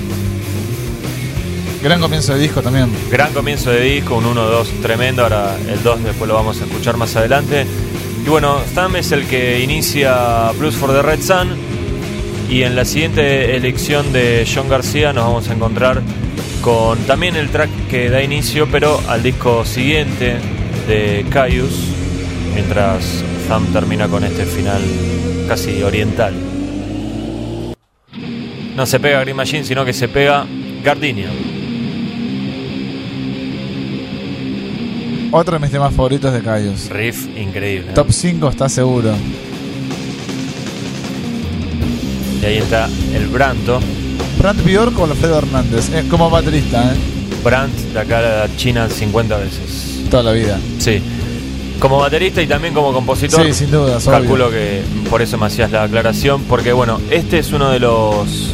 Gran comienzo de disco también. Gran comienzo de disco, un 1-2 tremendo, ahora el 2 después lo vamos a escuchar más adelante. Y bueno, Thumb es el que inicia Blues for the Red Sun Y en la siguiente elección de John García nos vamos a encontrar con también el track que da inicio, pero al disco siguiente de Caius, mientras Thumb termina con este final casi oriental. No se pega Green Machine, sino que se pega Gardenia. Otro de mis temas favoritos de Cayos. Riff increíble. ¿eh? Top 5 está seguro. Y ahí está el Branto. Brandt Bjork o Alfredo Hernández. Eh, como baterista, ¿eh? Brandt de acá a China 50 veces. Toda la vida. Sí. Como baterista y también como compositor. Sí, sin duda. obvio. Calculo que por eso me hacías la aclaración, porque bueno, este es uno de los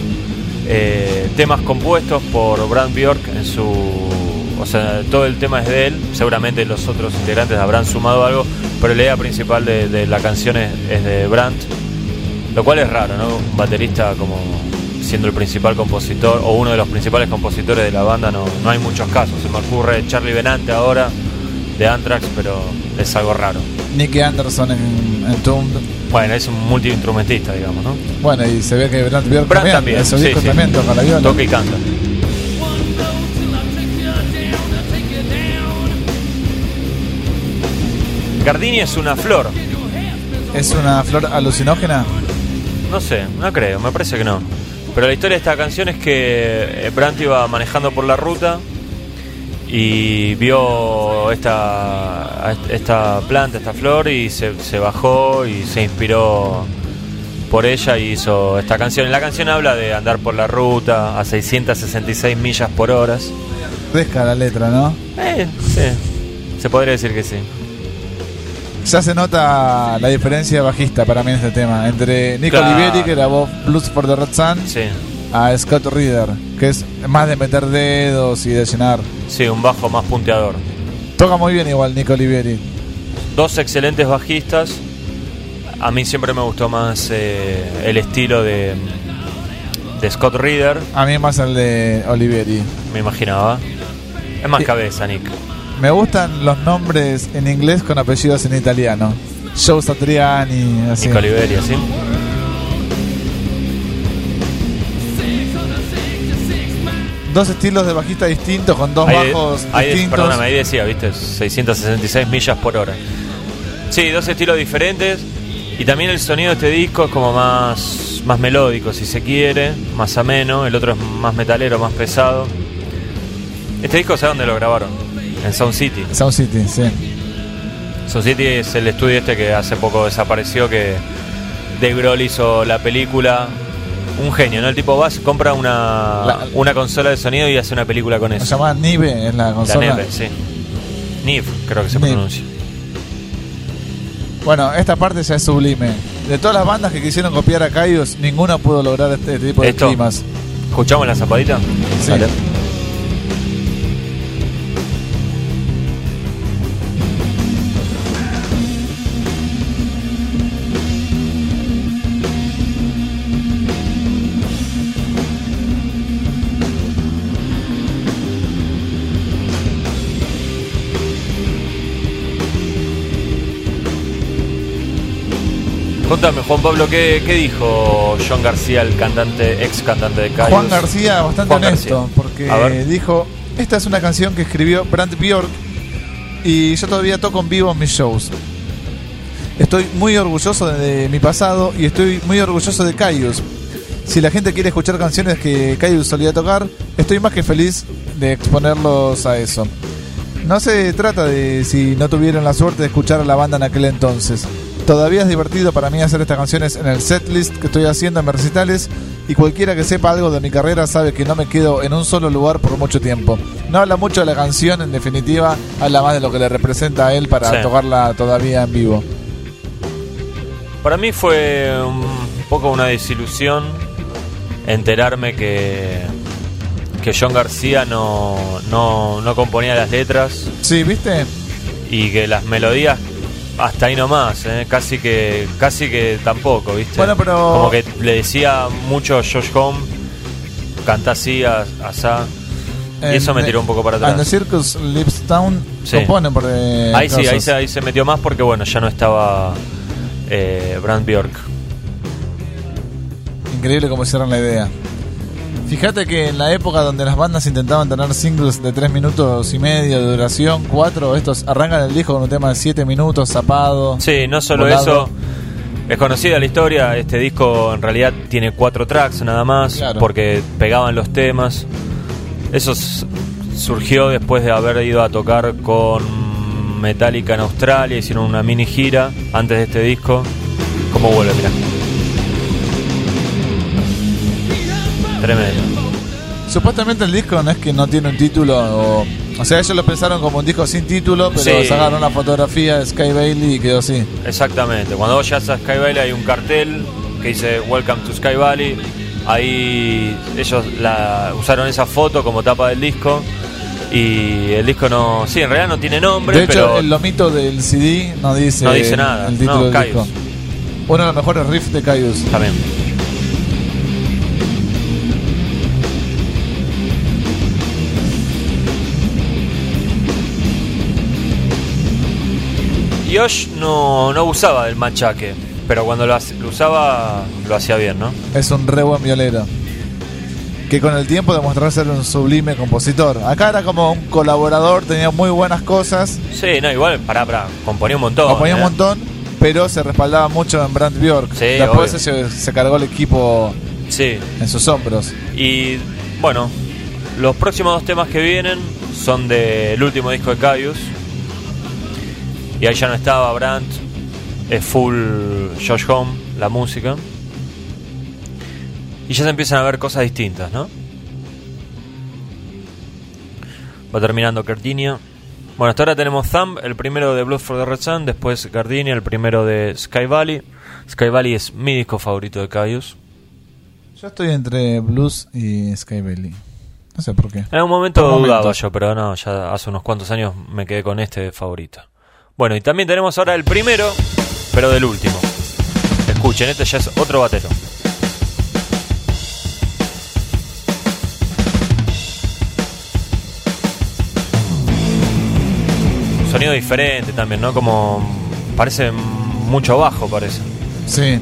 eh, temas compuestos por Brand Bjork en su... O sea, todo el tema es de él, seguramente los otros integrantes habrán sumado algo, pero la idea principal de, de la canción es, es de Brandt, lo cual es raro, ¿no? Un baterista como siendo el principal compositor o uno de los principales compositores de la banda, no, no hay muchos casos. Se me ocurre Charlie Benante ahora de Anthrax, pero es algo raro. Nicky Anderson en, en Tomb. Bueno, es un multiinstrumentista, digamos, ¿no? Bueno, y se ve que Brandt Bjork también. también, En su sí, disco sí. también toca la viola. Toca y canta. Gardini es una flor. ¿Es una flor alucinógena? No sé, no creo, me parece que no. Pero la historia de esta canción es que eh, Brandt iba manejando por la ruta y vio esta, esta planta, esta flor y se, se bajó y se inspiró por ella y hizo esta canción. La canción habla de andar por la ruta a 666 millas por hora. Fresca la letra, ¿no? Eh, sí, se podría decir que sí. Ya se nota la diferencia bajista para mí en este tema. Entre Nico Claro. Oliveri, que grabó Blues for the Red Sun, Sí, a Scott Reader, que es más de meter dedos y de llenar. sí, un bajo más punteador. Toca muy bien igual Nico Oliveri. Dos excelentes bajistas. A mí siempre me gustó más eh, el estilo de, de Scott Reader, A mí más el de Oliveri. me imaginaba. Es más cabeza, Nick. Me gustan los nombres en inglés con apellidos en italiano. Joe Satriani, así. Nick Oliveria, ¿sí? Dos estilos de bajista distintos con dos Ahí, bajos ahí- distintos. perdóname, ahí decía, ¿viste? 666 millas por hora. Sí, dos estilos diferentes. Y también el sonido de este disco es como más, más melódico, si se quiere, más ameno. El otro es más metalero, más pesado. Este disco, ¿sabes dónde lo grabaron? En Sound City. Sound City, sí. Sound City es el estudio este que hace poco desapareció, que Dave Grohl hizo la película. Un genio, ¿no? El tipo vas, compra una, La- una consola de sonido y hace una película con Se eso. llama Nive en la La consola. Neve, sí. Niv, creo que se pronuncia. Bueno, esta parte ya es sublime. De todas las bandas que quisieron copiar a Kaios, ninguna pudo lograr este tipo de Esto. climas. ¿Escuchamos la zapadita? Sí. Contame, Juan Pablo, ¿qué, qué dijo John García, el cantante, ex cantante de Caius? Juan García, bastante Juan honesto, García. porque dijo, esta es una canción que escribió Brandt Bjork y yo todavía toco en vivo en mis shows. Estoy muy orgulloso de, de mi pasado y estoy muy orgulloso de Caius. Si la gente quiere escuchar canciones que Caius solía tocar, estoy más que feliz de exponerlos a eso. No se trata de si no tuvieron la suerte de escuchar a la banda en aquel entonces. Todavía es divertido para mí hacer estas canciones en el setlist que estoy haciendo en mis recitales y cualquiera que sepa algo de mi carrera sabe que no me quedo en un solo lugar por mucho tiempo. No habla mucho de la canción, en definitiva, habla más de lo que le representa a él para Sí. tocarla todavía en vivo. Para mí fue un poco una desilusión enterarme que, que John García no, no, no componía las letras Sí, ¿viste? y que las melodías hasta ahí nomás, ¿eh? casi que casi que tampoco, ¿viste? Bueno, pero- Como que le decía mucho a Josh Home, canta así, a- asá. Y eso me En- tiró un poco para And the atrás. Circus Lives Town Sí. componen por eh, Ahí sí, ahí se, ahí se metió más porque bueno, ya no estaba eh, Brand Bjork. increíble cómo hicieron la idea. Fíjate que en la época donde las bandas intentaban tener singles de 3 minutos y medio de duración, 4, estos arrancan el disco con un tema de 7 minutos, zapado. Sí, no solo volado. eso. Es conocida la historia, este disco en realidad tiene cuatro tracks nada más, Claro. porque pegaban los temas. Eso surgió después de haber ido a tocar con Metallica en Australia, hicieron una mini gira antes de este disco. ¿Cómo vuelve? Mirá. Tremendo. Supuestamente el disco no es que no tiene un título, o, o sea, ellos lo pensaron como un disco sin título, pero Sí. sacaron la fotografía de Sky Bailey y quedó así. Exactamente. Cuando vos llegas a Sky Valley hay un cartel que dice Welcome to Sky Valley. Ahí ellos la, usaron esa foto como tapa del disco. Y el disco no. Sí, en realidad no tiene nombre, De hecho, pero. el lomito del CD no dice, No dice nada, el título no, del Caius. disco. Uno de los mejores riffs de Caius. También. Yosh no, no usaba del machaque, pero cuando lo, hace- lo usaba lo hacía bien, ¿no? Es un re buen violero. Que con el tiempo demostró ser un sublime compositor. Acá era como un colaborador, tenía muy buenas cosas, Sí, no, igual, pará, pará, componía un montón. componía un ¿eh? montón, pero se respaldaba mucho en Brand Bjork. Sí, Después obvio. se, se cargó el equipo Sí, en sus hombros. y bueno, los próximos dos temas que vienen son del último disco de Caius. Y ahí ya no estaba Brandt, es full Josh Home, la música. Y ya se empiezan a ver cosas distintas, ¿no? Va terminando Cardinia. Bueno, hasta ahora tenemos Thumb, el primero de Blood for the Red Sun, después Gardenia, el primero de Sky Valley. Sky Valley es mi disco favorito de Caius. Yo estoy entre Blues y Sky Bailey. No sé por qué. En algún momento dudaba yo, pero no, ya hace unos cuantos años me quedé con este favorito. Bueno, y también tenemos ahora el primero, pero del último. Escuchen, este ya es otro batero. Sonido diferente también, ¿no? Como parece mucho bajo, parece. Sí.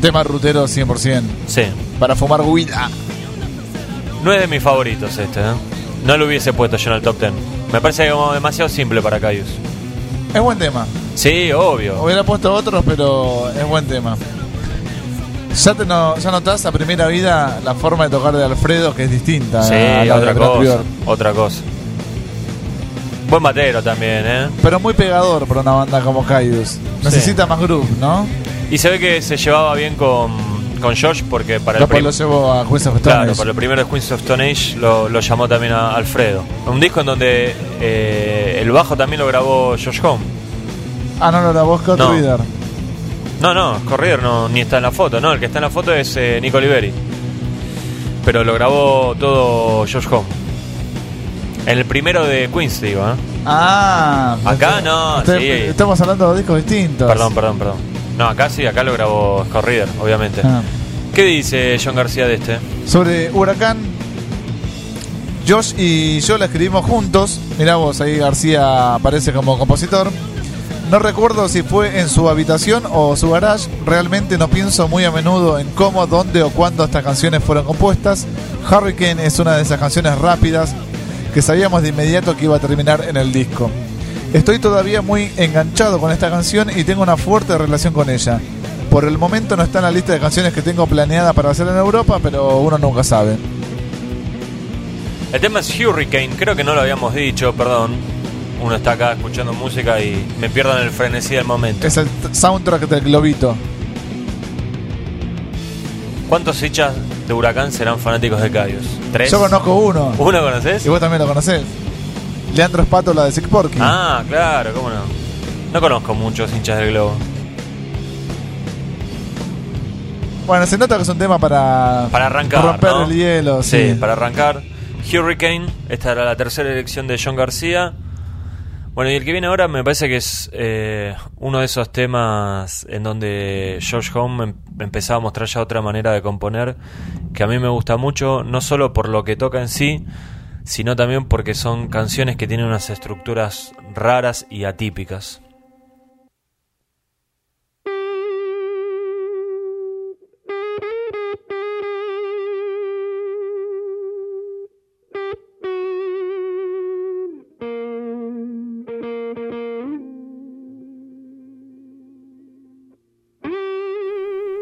Tema rutero 100%. Sí. Para fumar huila. No es de mis favoritos este, ¿eh? No lo hubiese puesto yo en el top 10. Me parece como demasiado simple para Caius. Es buen tema. Sí, obvio. Hubiera puesto otros, pero es buen tema. Ya, te no, ya notás a primera vida la forma de tocar de Alfredo que es distinta Sí, a la otra de cosa. Otra cosa. Buen batero también, ¿eh? Pero muy pegador para una banda como Caius. Necesita más groove, ¿no? Y se ve que se llevaba bien con, con Josh porque para Después lo llevo a Queens of Stone claro, Age. para el primero de Queens of Stone Age lo, lo llamó también a Alfredo. Un disco en donde eh, el bajo también lo grabó Josh Home. Ah, no, la voz Scott No. Reader. No, no, Corrier no, ni está en la foto, no, el que está en la foto es eh, Nico Oliveri. Pero lo grabó todo Josh Home. En el primero de Queens, digo, ¿eh? Ah, Acá no, sí. Estamos hablando de discos distintos. Perdón, perdón, perdón. No, acá sí, acá lo grabó Scott Reader, obviamente. Ah. ¿Qué dice John García de este? Sobre Huracán, Josh y yo la escribimos juntos. Mirá vos, ahí García aparece como compositor. No recuerdo si fue en su habitación o su garage. Realmente no pienso muy a menudo en cómo, dónde o cuándo estas canciones fueron compuestas. Hurricane es una de esas canciones rápidas que sabíamos de inmediato que iba a terminar en el disco. Estoy todavía muy enganchado con esta canción y tengo una fuerte relación con ella. Por el momento no está en la lista de canciones que tengo planeada para hacer en Europa, pero uno nunca sabe. El tema es Hurricane, creo que no lo habíamos dicho, perdón. Uno está acá escuchando música y me pierdo en el frenesí del momento. Es el soundtrack del Globito. ¿Cuántos hinchas de Huracán serán fanáticos de Caius? ¿Tres? Yo conozco uno, ¿Uno conoces? y vos también lo conocés. Leandro Espátola de Sick Porky. Ah, claro, cómo no. No conozco muchos hinchas del globo. Bueno, se nota que es un tema para, Para arrancar, romper ¿no? el hielo. Sí, Sí, para arrancar. Hurricane, esta era la tercera elección de John García. Bueno, y el que viene ahora me parece que es eh, uno de esos temas en donde George Home em- empezaba a mostrar ya otra manera de componer que a mí me gusta mucho, no solo por lo que toca en sí, sino también porque son canciones que tienen unas estructuras raras y atípicas.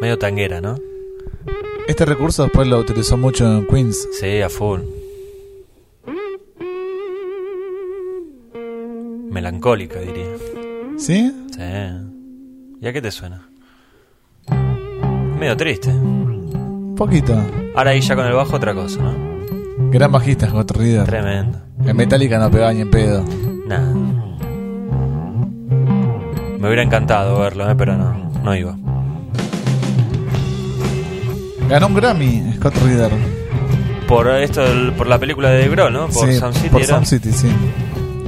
Medio tanguera, ¿no? Este recurso después lo utilizó mucho en Queens. Sí, a full. Melancólica, diría. ¿Sí? Sí. ¿Y a qué te suena? Medio triste. Poquito. Ahora ahí ya con el bajo otra cosa, ¿no? Gran bajista Scott Reader. Tremendo. En Metallica no pegaba ni en pedo. Nada. Me hubiera encantado verlo, ¿eh? pero no, no iba. Ganó un Grammy Scott Reader. Por esto, del- por la película de The Grohl, ¿no? Por Sound City. por era. City, sí.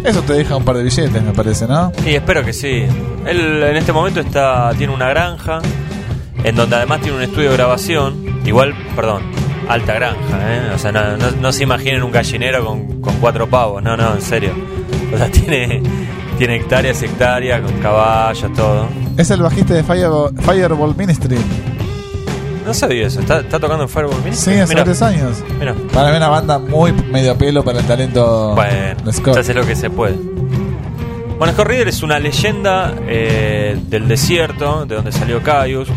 Eso te deja un par de billetes, me parece, ¿no? Y espero que sí. Él en este momento está tiene una granja, en donde además tiene un estudio de grabación. Igual, perdón, alta granja, ¿eh? O sea, no, no- no se imaginen un gallinero con, con cuatro pavos, no, no, en serio. O sea, tiene, tiene hectáreas y hectáreas, con caballos, todo. Es el bajista de Fireball, Fireball Ministry. No sabía eso, ¿está, está tocando en Fireball Ministry? Sí, hace Mira, varios años. mira. Para mí una banda muy medio pelo para el talento Bueno, de Scott. se hace lo que se puede. Bueno, Scott Reader es una leyenda eh, del desierto, de donde salió Caius. Eh,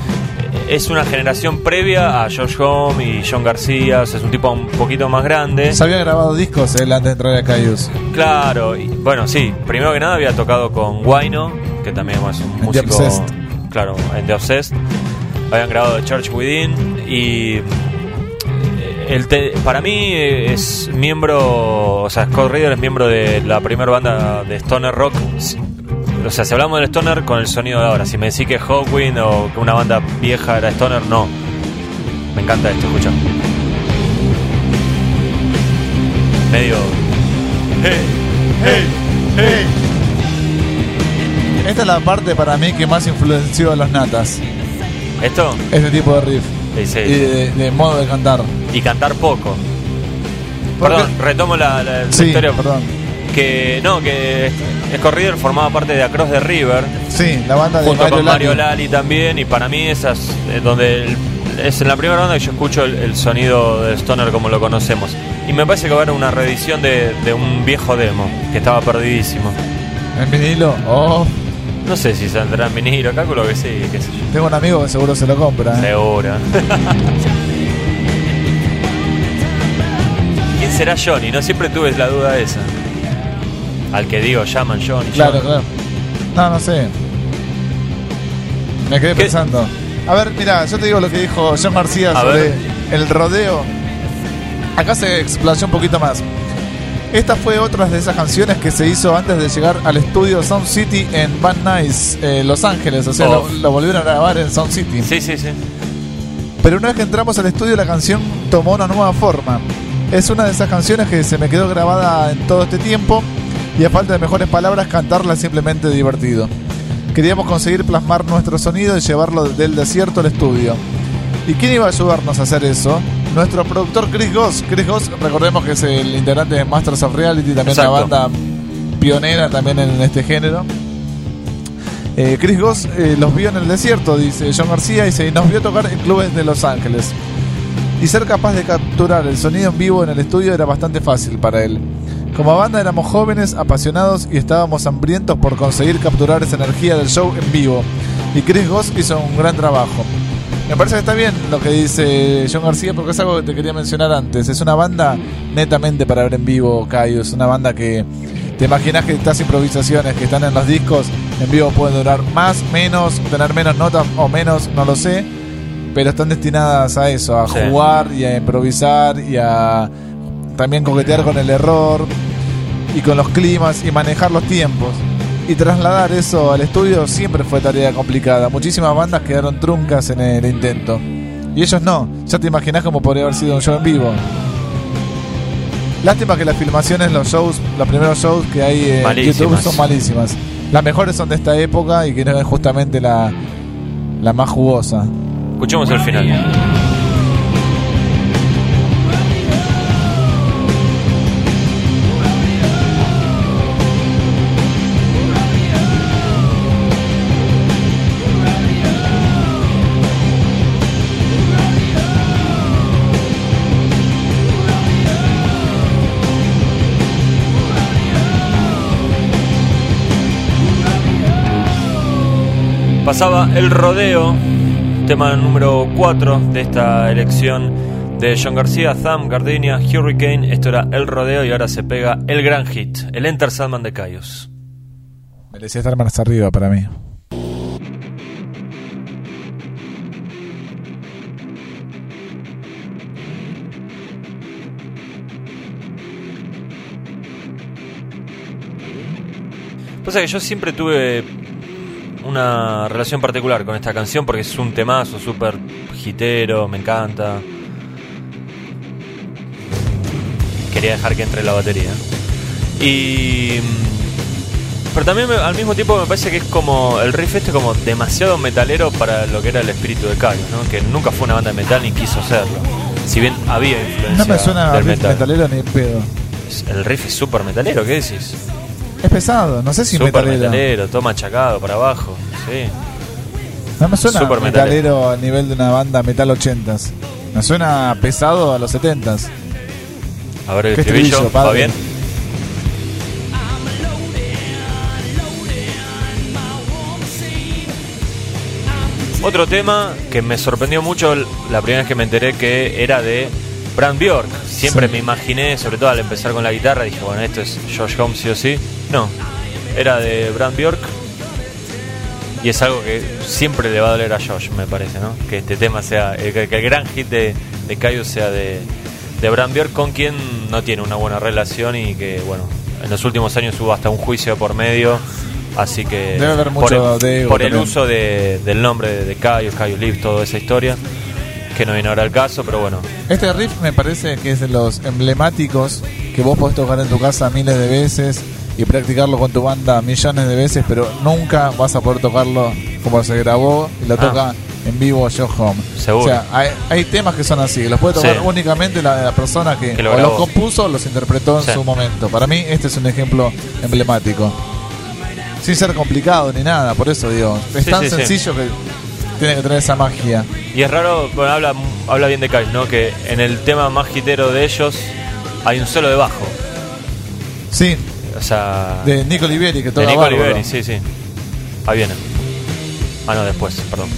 Es una generación previa a George Home y John García, o sea, es un tipo un poquito más grande. Se había grabado discos él antes de entrar a Caius. Claro, y, bueno, sí, primero que nada había tocado con Guayno, que también es un The músico. Obsessed. Claro, en The Obsessed. Habían grabado The Church Within y. eh, El para mí es miembro, o sea, Scott Reader es miembro de la primera banda de Stoner Rock. O sea, si hablamos del Stoner con el sonido de ahora, si me decís que Hawkwind o que una banda vieja era Stoner, no. Me encanta esto, escucha. Medio. Hey, hey, hey. Esta es la parte para mí que más influenció a los natas. ¿Esto? Este tipo de riff. Sí, sí. Y de, de modo de cantar. Y cantar poco. Perdón, retomo la, la- la Sí, historia. perdón. Que no, que Scott Reader formaba parte de Across the River, Sí, la banda de junto Mario con Mario Lali. Lali también, y para mí esas eh, donde el- es en la primera banda que yo escucho el, el sonido de Stoner como lo conocemos. Y me parece que va a haber una reedición de, de un viejo demo, que estaba perdidísimo. En vinilo. Oh, No sé si saldrá en vinilo, calculo que sí, qué sé yo. tengo un amigo que seguro se lo compra. ¿eh? Seguro. ¿Quién será Johnny? No siempre tuve la duda esa. Al que digo, llaman Johnny. Claro, Johnny. claro. No, no sé. Me quedé ¿Qué? pensando. A ver, mira, yo te digo lo que dijo John García sobre ver. el rodeo. Acá se explayó un poquito más. Esta fue otra de esas canciones que se hizo antes de llegar al estudio Sound City en Van Nuys, eh, Los Ángeles. O sea, Oh. lo, lo volvieron a grabar en Sound City. Sí, sí, sí. Pero una vez que entramos al estudio, la canción tomó una nueva forma. Es una de esas canciones que se me quedó grabada en todo este tiempo y a falta de mejores palabras, cantarla es simplemente divertido. Queríamos conseguir plasmar nuestro sonido y llevarlo del desierto al estudio. ¿Y quién iba a ayudarnos a hacer eso? Nuestro productor Chris Goss. Chris Goss, recordemos que es el integrante de Masters of Reality, también Exacto. una banda pionera también en este género. Eh, Chris Goss eh, los vio en el desierto, dice John García, y nos vio tocar en clubes de Los Ángeles. Y ser capaz de capturar el sonido en vivo en el estudio era bastante fácil para él. Como banda éramos jóvenes, apasionados y estábamos hambrientos por conseguir capturar esa energía del show en vivo. Y Chris Goss hizo un gran trabajo. Me parece que está bien lo que dice John García porque es algo que te quería mencionar antes. Es una banda netamente para ver en vivo, Cayo. Es una banda que te imaginas que estas improvisaciones que están en los discos en vivo pueden durar más, menos, tener menos notas o menos, no lo sé. Pero están destinadas a eso, a Sí. jugar y a improvisar y a también coquetear con el error y con los climas y manejar los tiempos. Y trasladar eso al estudio siempre fue tarea complicada. Muchísimas bandas quedaron truncas en el intento. Y ellos no. Ya te imaginás cómo podría haber sido un show en vivo. Lástima que las filmaciones, los shows, los primeros shows que hay en Malísimas. YouTube son malísimas. Las mejores son de esta época y que no es justamente la, la más jugosa. Escuchemos el final. Pasaba el rodeo tema número 4 de esta elección de John García, Thumb, Gardenia, Hurricane. Esto era El Rodeo y ahora se pega el gran hit, el Enter Sandman de Cayos. Merecía estar más arriba para mí. Pasa que yo siempre tuve una relación particular con esta canción porque es un temazo súper hitero, me encanta. Quería dejar que entre la batería. Y. Pero también me- al mismo tiempo me parece que es como. El riff este como demasiado metalero para lo que era el espíritu de ¿no? Que nunca fue una banda de metal ni quiso serlo. Si bien había influencia No me suena del riff metal. metalero ni pedo. El riff es súper metalero, ¿qué decís? Es pesado, no sé si Súper metalero. metalero, todo machacado para abajo. Sí. No me suena Súper metalero a nivel de una banda metal 80s. Me suena pesado a los 70s. A ver el estribillo, ¿va bien? Otro tema que me sorprendió mucho la primera vez que me enteré que era de Brand Bjork. Siempre Sí. me imaginé, sobre todo al empezar con la guitarra, dije, bueno, esto es Josh Holmes sí o sí. No, era de Brand Bjork. Y es algo que siempre le va a doler a Josh, me parece, ¿no? Que este tema sea, eh, que, el gran hit de, de Caius sea de, de Brand Bjork, con quien no tiene una buena relación y que, bueno, en los últimos años hubo hasta un juicio por medio. Así que Debe haber por el, por el uso de- del nombre de, de Caius, Caius Live, toda esa historia, que no viene ahora al caso, pero bueno, Este riff me parece que es de los emblemáticos que vos podés tocar en tu casa miles de veces y practicarlo con tu banda millones de veces, pero nunca vas a poder tocarlo como se grabó y lo Ah. toca en vivo Joe Home. Seguro. O sea, hay, hay temas que son así, los puede tocar Sí. únicamente la, la persona que, Que lo o los compuso o los interpretó en Sí. su momento. Para mí este es un ejemplo emblemático. Sin ser complicado ni nada, por eso digo, es Sí, tan sencillo que tiene que tener esa magia. Y es raro, bueno, habla, habla bien de Kyle, ¿no? Que en el tema más hitero de ellos hay un solo de bajo. Sí, O sea, de Nico Olivieri que de toca Nico bárbaro. Oliveri, sí, sí. Ahí viene. Ah, no, después, perdón.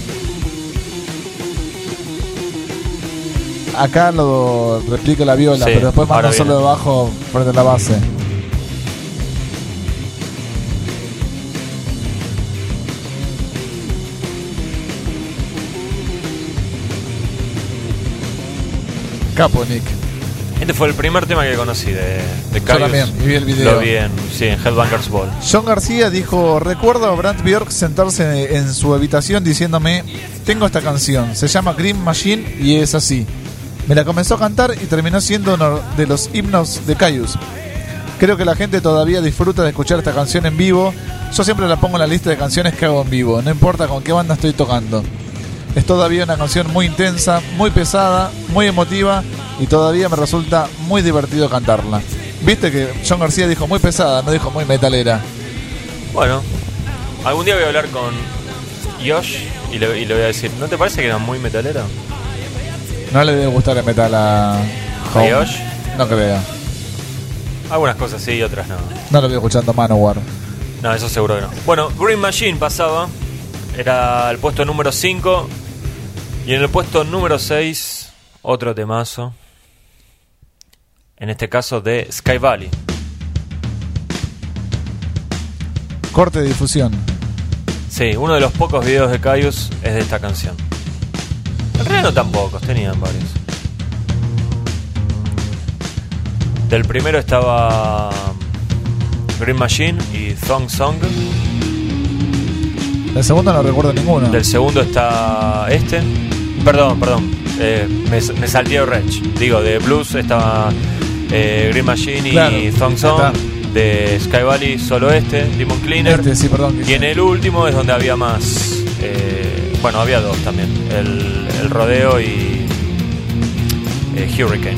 Acá lo replica la viola, Sí, pero después manda solo viene. de bajo frente a la base. Capo, Nick. Este fue el primer tema que conocí de, de Yo también, y vi el video. Lo vi en, sí, en Headbangers Ball. John García dijo, recuerdo a Brant Bjork sentarse en su habitación diciéndome, tengo esta canción, se llama Green Machine y es así. Me la comenzó a cantar y terminó siendo uno de los himnos de Caius. Creo que la gente todavía disfruta de escuchar esta canción en vivo. Yo siempre la pongo en la lista de canciones que hago en vivo, no importa con qué banda estoy tocando. Es todavía una canción muy intensa, muy pesada, muy emotiva y todavía me resulta muy divertido cantarla. Viste que John García dijo muy pesada, no dijo muy metalera. Bueno, algún día voy a hablar con Josh y le, y le voy a decir, ¿no te parece que era muy metalero? No le debe gustar el metal a Home. Josh? No creo. Algunas cosas sí y otras no. No lo veo escuchando Manowar. No, eso seguro que no. Bueno, Green Machine pasaba. Era el puesto número 5. Y en el puesto número 6, otro temazo. En este caso de Sky Valley. Corte de difusión. Sí, uno de los pocos videos de Caius es de esta canción. En realidad no tan pocos, tenían varios. Del primero estaba Green Machine y Thong Song. El segundo no recuerdo ninguno. Del segundo está este. Perdón, perdón. eh, me, me salté Wretch. Digo, de Blues estaba eh, Green Machine y Thong Song. De Sky Valley solo este, Demon Cleaner. Este, sí, perdón. Y en el último es donde había más. eh, bueno, había dos también: el, el Rodeo y. eh, Hurricane.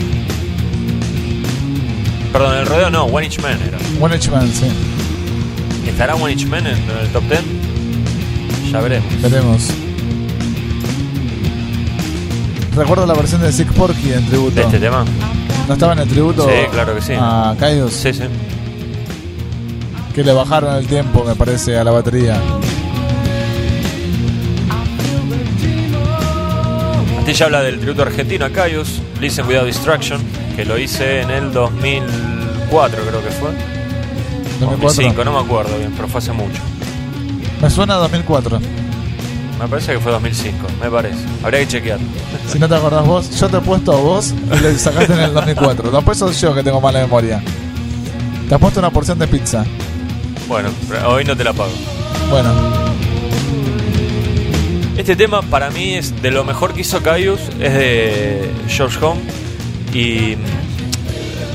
Perdón, el Rodeo no, One Inch Man era. One Inch Man, sí. ¿Estará One Inch Man en, en el top 10? Ya veremos. Veremos. Recuerdo la versión de Sick Porky en tributo. ¿De este tema? ¿No estaba en el tributo Sí, claro que sí. a Caius? Sí, sí. Que le bajaron el tiempo, me parece, a la batería. Castilla habla del tributo argentino a Caius, Listen Without Distraction, que lo hice en el 2004 creo que fue. 2004. 2005, no me acuerdo bien, pero fue hace mucho. Me suena a 2004. Me parece que fue 2005, me parece. Habría que chequear. Si no te acordás vos, yo te he puesto a vos y lo sacaste en el 2004. Después soy yo que tengo mala memoria. Te has puesto una porción de pizza. Bueno, hoy no te la pago. Bueno, Este tema para mí es de lo mejor que hizo Caius, es de George Home y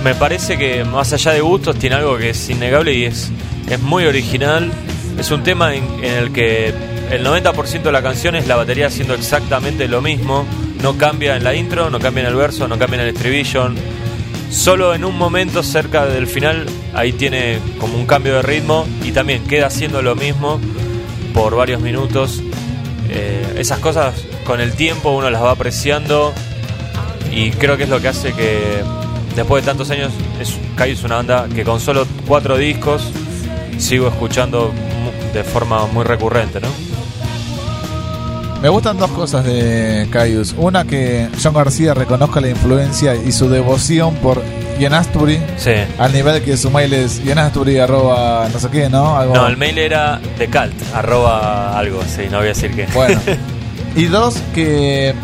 me parece que más allá de gustos tiene algo que es innegable y es, es muy original. Es un tema en, en el que el 90% de la canción es la batería haciendo exactamente lo mismo. No cambia en la intro, no cambia en el verso, no cambia en el estribillo. Solo en un momento cerca del final ahí tiene como un cambio de ritmo y también queda haciendo lo mismo por varios minutos. Eh, esas cosas con el tiempo uno las va apreciando y creo que es lo que hace que después de tantos años es, Kai es una banda que con solo cuatro discos sigo escuchando de forma muy recurrente, ¿no? Me gustan dos cosas de Caius. Una, que John García reconozca la influencia y su devoción por Ian Astbury. Sí. Al nivel que su mail es ianastbury arroba no sé qué, ¿no? Algo- No, el mail era de cult, arroba algo, sí, no voy a decir qué. Bueno. y dos, que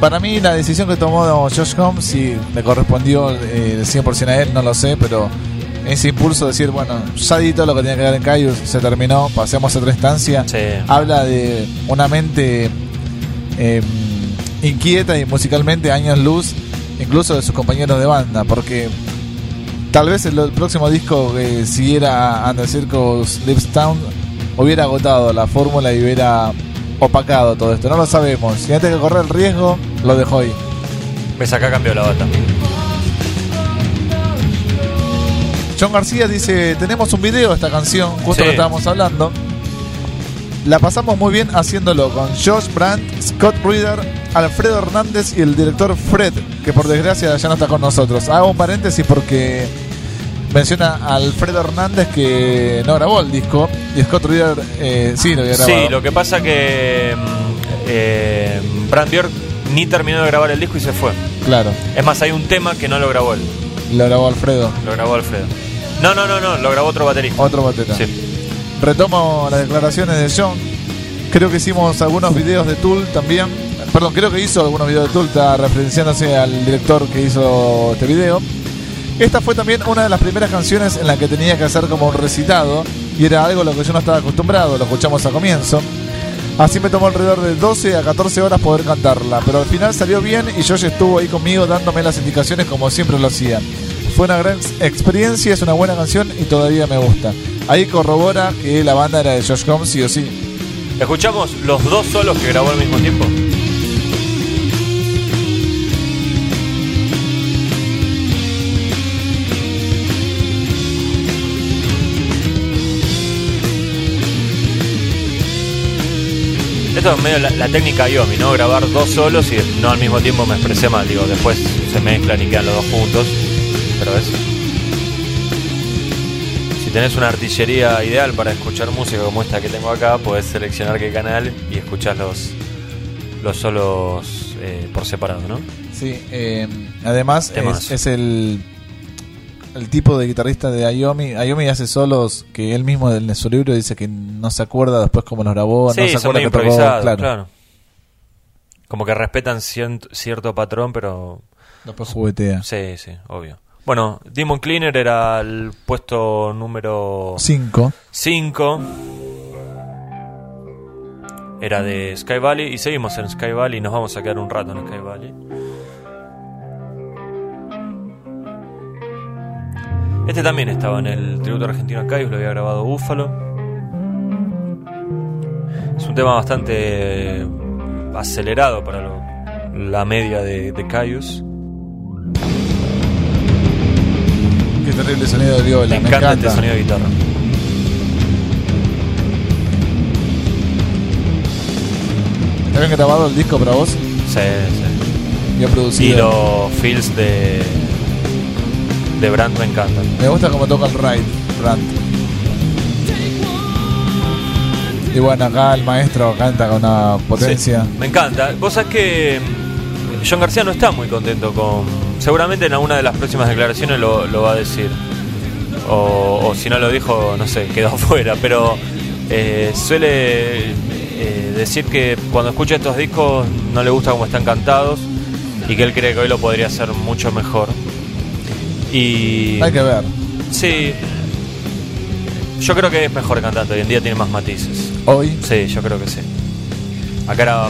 para mí la decisión que tomó Josh Holmes, si le correspondió eh, el 100% a él, no lo sé, pero ese impulso de decir, bueno, ya di todo lo que tenía que dar en Caius, se terminó, pasemos a otra instancia, Sí. habla de una mente eh, inquieta y musicalmente años luz, incluso de sus compañeros de banda, porque tal vez el, el próximo disco que siguiera Under Circus Lives Town hubiera agotado la fórmula y hubiera opacado todo esto. No lo sabemos. Si antes que correr el riesgo, lo dejó ahí. Ves acá cambió la bata. John García dice, tenemos un video de esta canción, justo Sí. que estábamos hablando. La pasamos muy bien haciéndolo con Josh Brandt, Scott Reader, Alfredo Hernández y el director Fred, que por desgracia ya no está con nosotros. Hago un paréntesis porque menciona a Alfredo Hernández que no grabó el disco y Scott Reader eh, sí lo había grabado. Sí, lo que pasa que mm, eh, Brand Bjork ni terminó de grabar el disco y se fue. Claro, Es más, hay un tema que no lo grabó él, lo grabó Alfredo, lo grabó Alfredo. No, no, no, no, lo grabó otro baterista. otro batera. Sí. Retomo las declaraciones de John. Creo que hicimos algunos videos de Tool también. Perdón, creo que hizo algunos videos de Tool, está referenciándose al director que hizo este video. Esta fue también una de las primeras canciones en la que tenía que hacer como un recitado y era algo a lo que yo no estaba acostumbrado, lo escuchamos a comienzo. Así me tomó alrededor de 12 a 14 horas poder cantarla, pero al final salió bien y Josh estuvo ahí conmigo dándome las indicaciones como siempre lo hacía. Fue una gran ex- experiencia, es una buena canción y todavía me gusta. Ahí corrobora que la banda era de Josh Combs, sí o sí. Escuchamos los dos solos que grabó al mismo tiempo. Esto es medio la, la técnica Yomi, ¿no? Grabar dos solos y no al mismo tiempo me expresé mal. Digo, después se mezclan y quedan los dos juntos. Pero es. Si tenés una artillería ideal para escuchar música como esta que tengo acá, podés seleccionar qué canal y escuchar los, los solos eh, por separado, ¿no? Sí, eh, además es, es el, el tipo de guitarrista de Ayomi. Ayomi hace solos que él mismo en su libro dice que no se acuerda después cómo los grabó, no se acuerda que tocó, claro. claro. Como que respetan cien- cierto patrón, pero Después juguetea. sí, sí, obvio. Bueno, Demon Cleaner era el puesto número Cinco. 5. Era de Sky Valley y seguimos en Sky Valley y nos vamos a quedar un rato en Sky Valley. Este también estaba en el tributo argentino a Caius, lo había grabado Búfalo. Es un tema bastante acelerado para lo- la media de, de Caius. Terrible sonido de viola. Me Me, encanta, encanta. este sonido de guitarra. ¿Está bien grabado el disco para vos? Sí, sí. Bien Y producido. los feels de, de Brand me encantan. Me gusta cómo toca el ride, Brandt. Y bueno, acá el maestro canta con una potencia. Sí, me encanta. Vos sabés que John García no está muy contento con. Seguramente en alguna de las próximas declaraciones lo, lo va a decir. O, o si no lo dijo, no sé, quedó afuera. Pero eh, suele eh, decir que cuando escucha estos discos no le gusta cómo están cantados y que él cree que hoy lo podría hacer mucho mejor. Y. Hay que ver. Sí. Yo creo que es mejor cantante, hoy en día tiene más matices. Hoy. Sí, yo creo que sí. Acá era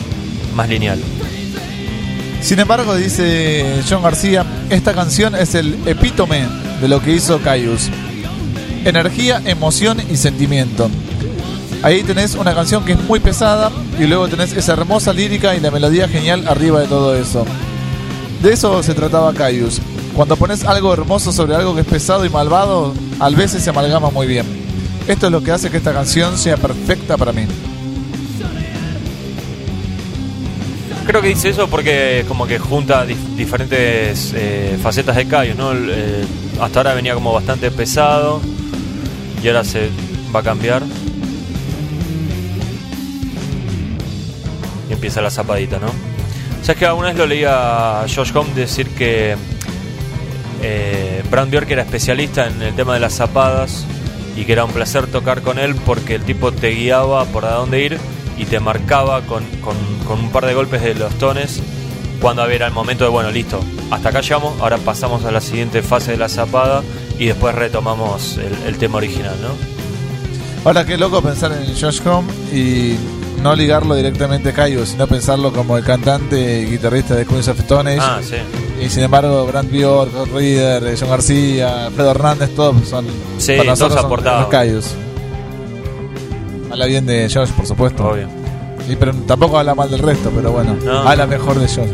más lineal. Sin embargo, dice John García, esta canción es el epítome de lo que hizo Caius. Energía, emoción y sentimiento. Ahí tenés una canción que es muy pesada y luego tenés esa hermosa lírica y la melodía genial arriba de todo eso. De eso se trataba Caius. Cuando pones algo hermoso sobre algo que es pesado y malvado, a veces se amalgama muy bien. Esto es lo que hace que esta canción sea perfecta para mí. Creo que dice eso porque como que junta dif- diferentes eh, facetas de Caius, ¿no? Eh, hasta ahora venía como bastante pesado y ahora se va a cambiar. Y empieza la zapadita, ¿no? ¿Sabes que alguna vez lo leía a Josh Home decir que eh, Brand Bjork era especialista en el tema de las zapadas y que era un placer tocar con él porque el tipo te guiaba por a dónde ir y te marcaba con, con- con un par de golpes de los tones cuando era el momento de, bueno, listo, hasta acá llegamos, ahora pasamos a la siguiente fase de la zapada y después retomamos el, el tema original, ¿no? Ahora qué loco pensar en Josh Home y no ligarlo directamente a Caius, sino pensarlo como el cantante y guitarrista de Queens of Stone Age. Ah, sí. Y sin embargo, Brand Bjork, Rod Reader, eh, John García, Fredo Hernández, todos son Sí, para nosotros todos son aportaban. los Caius. Habla bien de Josh, por supuesto. Obvio. Y pero tampoco habla mal del resto, pero bueno, No. habla mejor de Josh.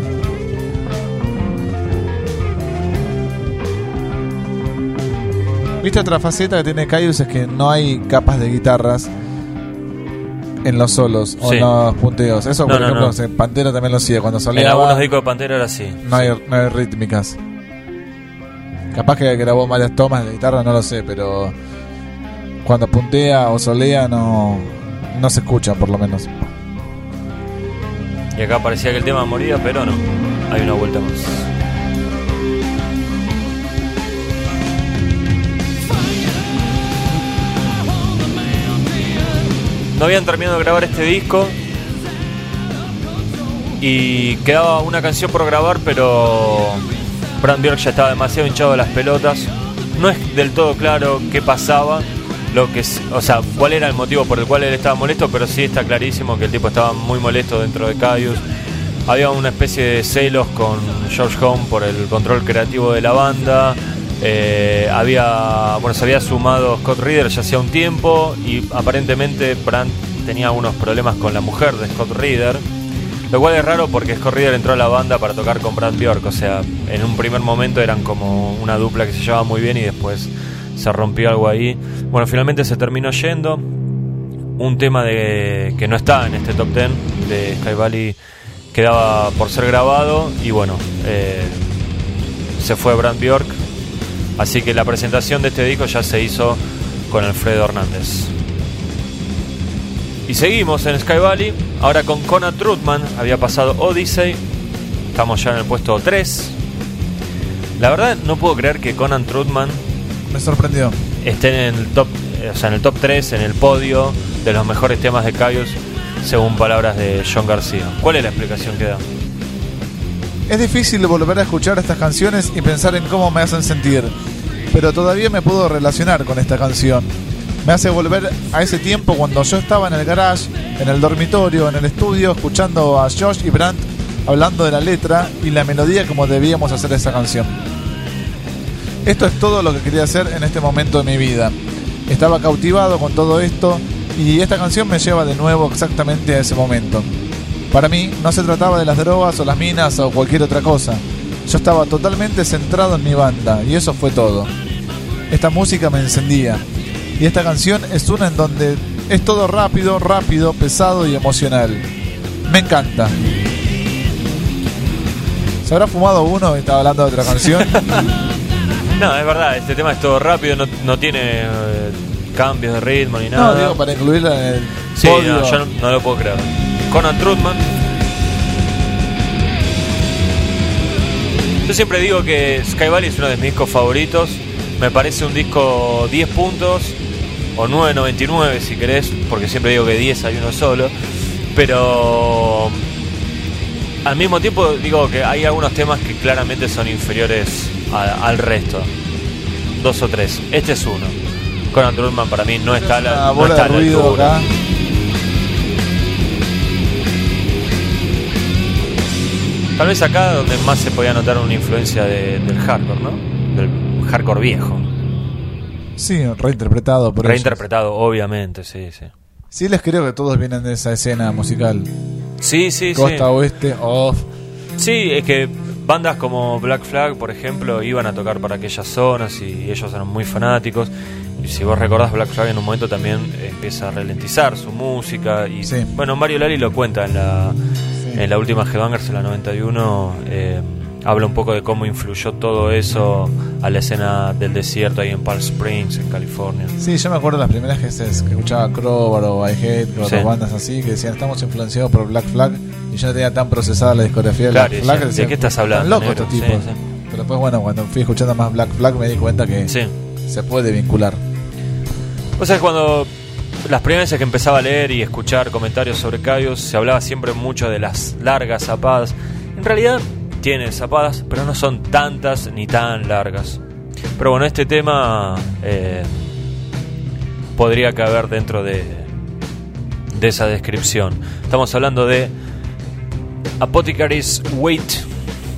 ¿Viste otra faceta que tiene Caius? Es que no hay capas de guitarras en los solos o Sí. en los punteos. Eso, No, por ejemplo, no. en Pantera también lo hacía. Cuando En soleaba, algunos discos de Pantera era así. no, hay, no hay rítmicas. Capaz que grabó varias tomas de guitarra, no lo sé, pero cuando puntea o solea no, no se escucha, por lo menos. Y acá parecía que el tema moría, pero no. Hay una vuelta más. No habían terminado de grabar este disco. Y quedaba una canción por grabar, pero Brand Bjork ya estaba demasiado hinchado de las pelotas. No es del todo claro qué pasaba, lo que, o sea, cuál era el motivo por el cual él estaba molesto, pero sí está clarísimo que el tipo estaba muy molesto dentro de Caius. Había una especie de celos con George Home por el control creativo de la banda. Eh, había, bueno, se había sumado Scott Reader ya hacía un tiempo y aparentemente Brandt tenía unos problemas con la mujer de Scott Reader. Lo cual es raro porque Scott Reader entró a la banda para tocar con Brand Bjork. O sea, en un primer momento eran como una dupla que se llevaba muy bien y después se rompió algo ahí. Bueno, finalmente se terminó yendo. Un tema de que no está en este top 10 de Sky Valley quedaba por ser grabado y bueno, eh, se fue Brand Bjork. Así que la presentación de este disco ya se hizo con Alfredo Hernández. Y seguimos en Sky Valley, ahora con Conan Trutman, había pasado Odyssey, estamos ya en el puesto 3. La verdad no puedo creer que Conan Trutman Me sorprendió. esté en el top, o sea, en el top 3, en el podio de los mejores temas de Caius, según palabras de John García. ¿Cuál es la explicación que da? Es difícil volver a escuchar estas canciones y pensar en cómo me hacen sentir, pero todavía me puedo relacionar con esta canción. Me hace volver a ese tiempo cuando yo estaba en el garage, en el dormitorio, en el estudio, escuchando a Josh y Brandt hablando de la letra y la melodía como debíamos hacer esa canción. Esto es todo lo que quería hacer en este momento de mi vida. Estaba cautivado con todo esto y esta canción me lleva de nuevo exactamente a ese momento. Para mí no se trataba de las drogas o las minas o cualquier otra cosa. Yo estaba totalmente centrado en mi banda y eso fue todo. Esta música me encendía. Y esta canción es una en donde es todo rápido, rápido, pesado y emocional. Me encanta. ¿Se habrá fumado uno y estaba hablando de otra canción? No, es verdad, este tema es todo rápido, no, no tiene eh, cambios de ritmo ni No, nada. digo para incluirla en el sí, podio. no, yo no, no lo puedo creer. Conan Trutman. Yo siempre digo que Sky Valley es uno de mis discos favoritos. Me parece un disco 10 puntos o 9.99 si querés, porque siempre digo que 10 hay uno solo. Pero al mismo tiempo digo que hay algunos temas que claramente son inferiores a- al resto. Dos o tres. Este es uno. Conan Trutman para mí no está a la, no bola está de la ruido altura. acá. Tal vez acá donde más se podía notar una influencia de- del hardcore, ¿no? Del hardcore viejo. Sí, reinterpretado por ellos. Reinterpretado, obviamente, sí, sí. Sí, les creo que todos vienen de esa escena musical. Sí, sí, sí. Costa oeste, off. Sí, es que bandas como Black Flag, por ejemplo, iban a tocar para aquellas zonas y ellos eran muy fanáticos. Y si vos recordás, Black Flag en un momento también empieza a ralentizar su música. Y Sí. bueno, Mario Lali lo cuenta en la, Sí. en la última Headbangers, en la 91. eh, habla un poco de cómo influyó todo eso a la escena del desierto ahí en Palm Springs, en California. Sí, yo me acuerdo las primeras veces que escuchaba Crowbar o I Hate o Sí. otras bandas así que decían estamos influenciados por Black Flag y yo no tenía tan procesada la discografía de Black Flag. decían, ¿de qué estás "Están hablando, locos negro?" estos Sí, tipos. sí. Pero después, bueno, cuando fui escuchando más Black Flag me di cuenta que se puede vincular. O sea, cuando las primeras veces que empezaba a leer y escuchar comentarios sobre Caius, se hablaba siempre mucho de las largas zapadas. En realidad tiene zapadas, pero no son tantas ni tan largas. Pero bueno, este tema eh, podría caber dentro de, de esa descripción. Estamos hablando de Apothecary's Weight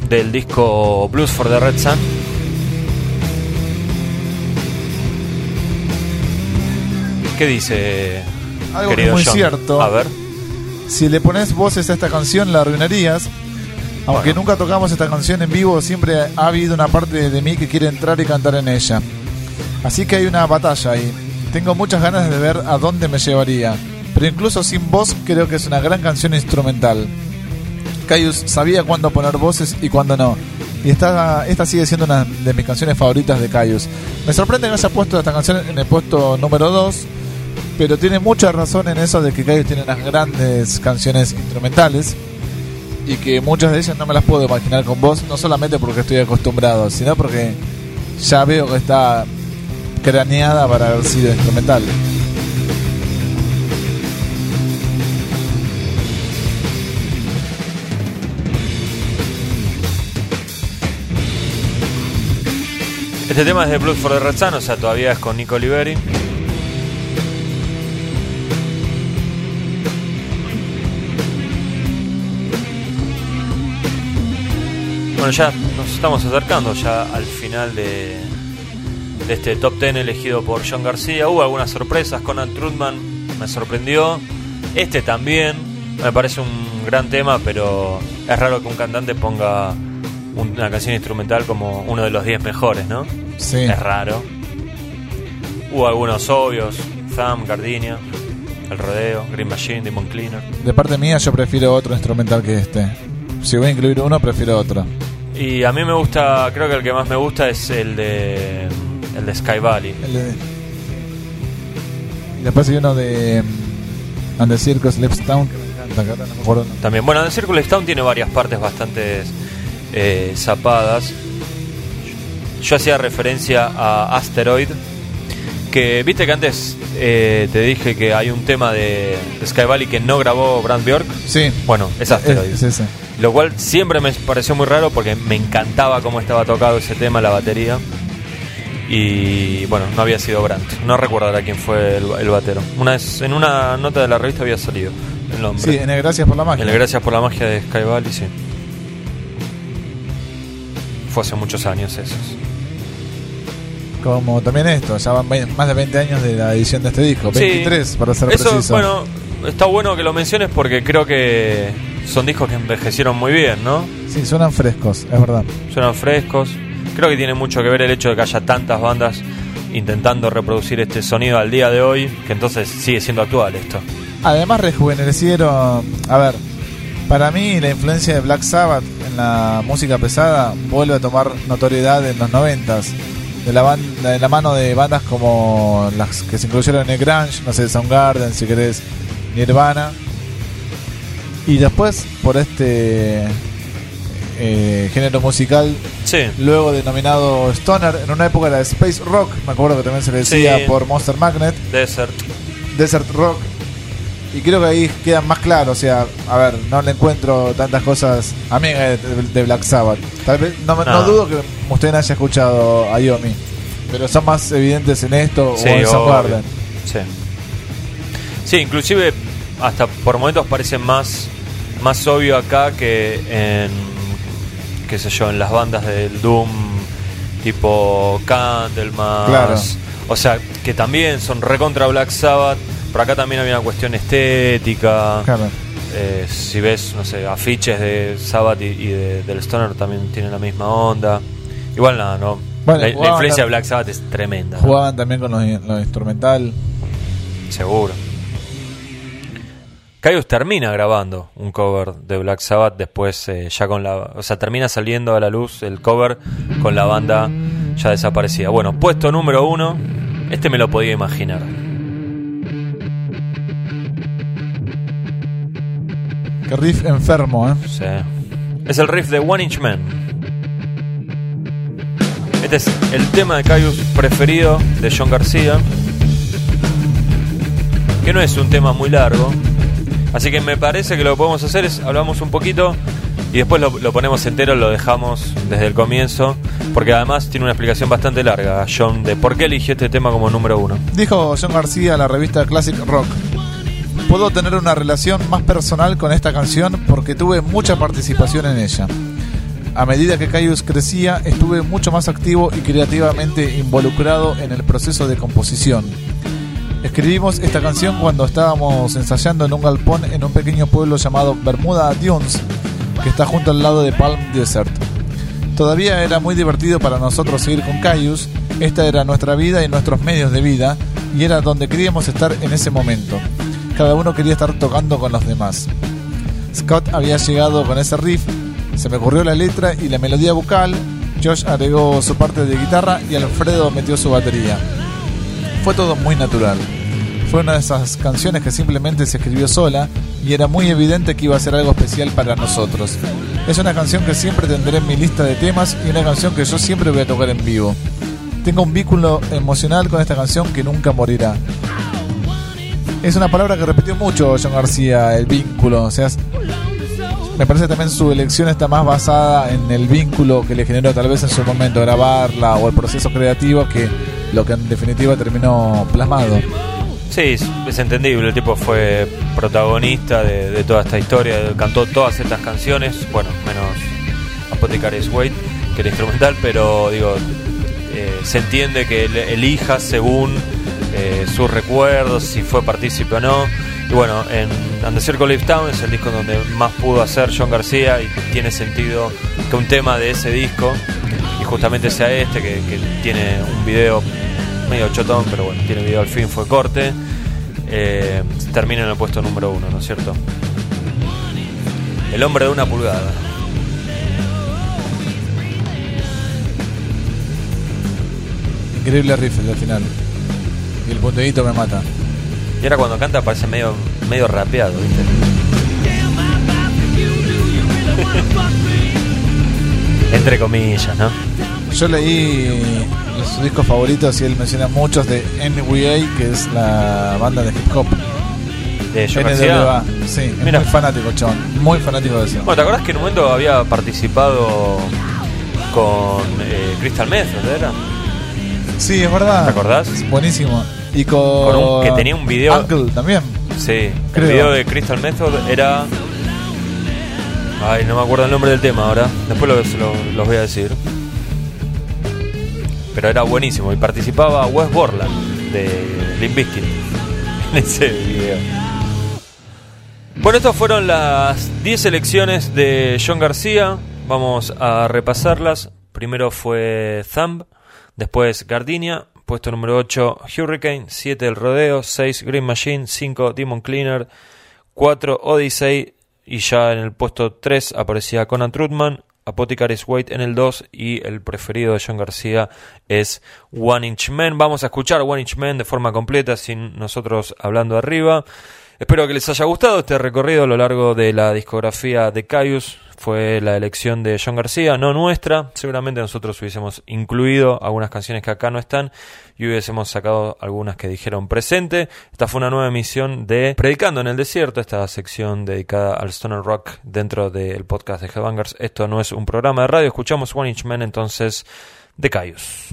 del disco Blues for the Red Sun. ¿Qué dice, Algo que querido es muy John? cierto. A ver. Si le pones voces a esta canción la arruinarías. Aunque Bueno. nunca tocamos esta canción en vivo, siempre ha habido una parte de mí que quiere entrar y cantar en ella. Así que hay una batalla ahí. Tengo muchas ganas de ver a dónde me llevaría. Pero incluso sin voz creo que es una gran canción instrumental. Caius sabía cuándo poner voces y cuándo no. Y esta, esta sigue siendo una de mis canciones favoritas de Caius. Me sorprende que haya puesto esta canción en el puesto número 2, pero tiene mucha razón en eso de que Caius tiene unas grandes canciones instrumentales y que muchas de ellas no me las puedo imaginar con voz, no solamente porque estoy acostumbrado, sino porque ya veo que está craneada para haber sido instrumental. Este tema es de Blues for the Red Sun, o sea, todavía es con Nico Oliveri. Bueno, ya nos estamos acercando ya al final de, de este top 10 elegido por John García. Hubo algunas sorpresas, Conan Trutman me sorprendió. Este también, me parece un gran tema, pero es raro que un cantante ponga una canción instrumental como uno de los 10 mejores, ¿no? Sí. Es raro. Hubo algunos obvios, Thumb, Gardenia, El Rodeo, Green Machine, Demon Cleaner. De parte mía yo prefiero otro instrumental que este. Si voy a incluir uno, prefiero otro. Y a mí me gusta, creo que el que más me gusta es el de el de Sky Valley. El de- Y después hay uno de And the Circus Lives Town que me encanta, que ahora no me acuerdo. el nombre. También, bueno, The Circle Town tiene varias partes bastante eh, zapadas. Yo hacía referencia a Asteroid, que viste que antes eh, te dije que hay un tema de, de Sky Valley que no grabó Brand Bjork. Sí, Bueno, es Asteroid. es, es ese. Lo cual siempre me pareció muy raro porque me encantaba cómo estaba tocado ese tema, la batería. Y bueno, no había sido Brandt. No recuerdo ahora quién fue el, el batero. Una vez, en una nota de la revista había salido el nombre. Sí, en el Gracias por la magia. El Gracias por la magia de Sky Valley, sí. Fue hace muchos años esos. Como también esto, ya van más de 20 años de la edición de este disco. Sí. 23 para ser Eso, preciso. bueno, está bueno que lo menciones porque creo que son discos que envejecieron muy bien, ¿no? Sí, suenan frescos, es verdad. suenan frescos. Creo que tiene mucho que ver el hecho de que haya tantas bandas intentando reproducir este sonido al día de hoy, que entonces sigue siendo actual esto. Además rejuvenecieron, a ver, para mí la influencia de Black Sabbath en la música pesada vuelve a tomar notoriedad en los noventas. De la, banda, de la mano de bandas como las que se incluyeron en el Grunge, no sé, Soundgarden, si querés, Nirvana. Y después, por este eh, género musical, Sí, luego denominado Stoner, en una época era Space Rock, me acuerdo que también se le decía Sí. por Monster Magnet, Desert. Desert Rock. Y creo que ahí queda más claro, o sea, a ver, no le encuentro tantas cosas a mí de, de Black Sabbath. Tal vez, no, no No. dudo que usted haya escuchado a Yomi, pero son más evidentes en esto Sí, o en. Soundgarden. Sí. Sí, inclusive hasta por momentos parece más, más obvio acá que en, qué sé yo, en las bandas del Doom tipo Candlemas. Claro. O sea, que también son recontra Black Sabbath, pero acá también había una cuestión estética. Claro. Eh, si ves, no sé, afiches de Sabbath y, y de- del Stoner también tienen la misma onda. Igual nada, no. Bueno, la, influencia de Black Sabbath es tremenda. ¿no? Jugaban también con lo, lo instrumental. Seguro. Caius termina grabando un cover de Black Sabbath después eh, ya con la... O sea, termina saliendo a la luz el cover con la banda ya desaparecida. Bueno, puesto número uno. Este me lo podía imaginar. Riff enfermo, ¿eh? Sí. Es el riff de One Inch Man. Este es el tema de Caius preferido de John García. Que no es un tema muy largo. Así que me parece que lo que podemos hacer es hablamos un poquito y después lo, lo ponemos entero, lo dejamos desde el comienzo. Porque además tiene una explicación bastante larga, John, de por qué eligió este tema como número uno. Dijo John García a la revista Classic Rock. Puedo tener una relación más personal con esta canción porque tuve mucha participación en ella. A medida que Caius crecía, estuve mucho más activo y creativamente involucrado en el proceso de composición. Escribimos esta canción cuando estábamos ensayando en un galpón en un pequeño pueblo llamado Bermuda Dunes, que está junto al lado de Palm Desert. Todavía era muy divertido para nosotros seguir con Caius, esta era nuestra vida y nuestros medios de vida, y era donde queríamos estar en ese momento. Cada uno quería estar tocando con los demás. Scott había llegado con ese riff, se me ocurrió la letra y la melodía vocal, Josh agregó su parte de guitarra y Alfredo metió su batería. Fue todo muy natural. Fue una de esas canciones que simplemente se escribió sola y era muy evidente que iba a ser algo especial para nosotros. Es una canción que siempre tendré en mi lista de temas y una canción que yo siempre voy a tocar en vivo. Tengo un vínculo emocional con esta canción que nunca morirá. Es una palabra que repitió mucho John García, el vínculo. O sea, me parece también su elección está más basada en el vínculo que le generó tal vez en su momento grabarla o el proceso creativo que lo que en definitiva terminó plasmado. Sí, es, entendible. El tipo fue protagonista de, toda esta historia. Cantó todas estas canciones. Bueno, menos Apothecary's Wait, que era instrumental, pero digo, eh, se entiende que elija según eh, sus recuerdos, si fue partícipe o no. Y bueno, en And the Circle Town es el disco donde más pudo hacer John García y tiene sentido que un tema de ese disco, y justamente sea este, que, tiene un video medio chotón, pero bueno, tiene video al fin, fue corte, eh, termina en el puesto número uno, ¿no es cierto? El hombre de una pulgada. Increíble riff del final. Y el punteíto me mata. Y ahora cuando canta parece medio, medio rapeado, ¿viste? Entre comillas, ¿no? Yo leí sus discos favoritos y él menciona muchos de NWA, que es la banda de hip hop. De John NWA. Sí, es Mira. muy fanático, chabón. Muy fanático de eso. Bueno, ¿te acordás que en un momento había participado con eh, Crystal Method, era? Sí, es verdad. ¿Te acordás? Es buenísimo. Y con. Con un- que tenía un video- Uncle también. Sí, Creo. el video de Crystal Method era. Ay, no me acuerdo el nombre del tema ahora. Después lo- se lo- los voy a decir. Pero era buenísimo y participaba Wes Borland de Limp Bizkit en ese video. Bueno, estas fueron las 10 selecciones de John García. Vamos a repasarlas. Primero fue Thumb, después Gardenia, puesto número 8 Hurricane, 7 El Rodeo, 6 Green Machine, 5 Demon Cleaner, 4 Odyssey y ya en el puesto 3 aparecía Conan Trutman, Apothecary's Weight en el 2 y el preferido de John García es One Inch Man. Vamos a escuchar One Inch Man de forma completa sin nosotros hablando arriba. Espero que les haya gustado este recorrido a lo largo de la discografía de Caius. Fue la elección de John García, no nuestra. Seguramente nosotros hubiésemos incluido algunas canciones que acá no están y hubiésemos sacado algunas que dijeron presente. Esta fue una nueva emisión de Predicando en el Desierto, esta sección dedicada al Stoner Rock dentro del podcast de Headbangers. Esto no es un programa de radio, escuchamos One Inch Man entonces de Caius.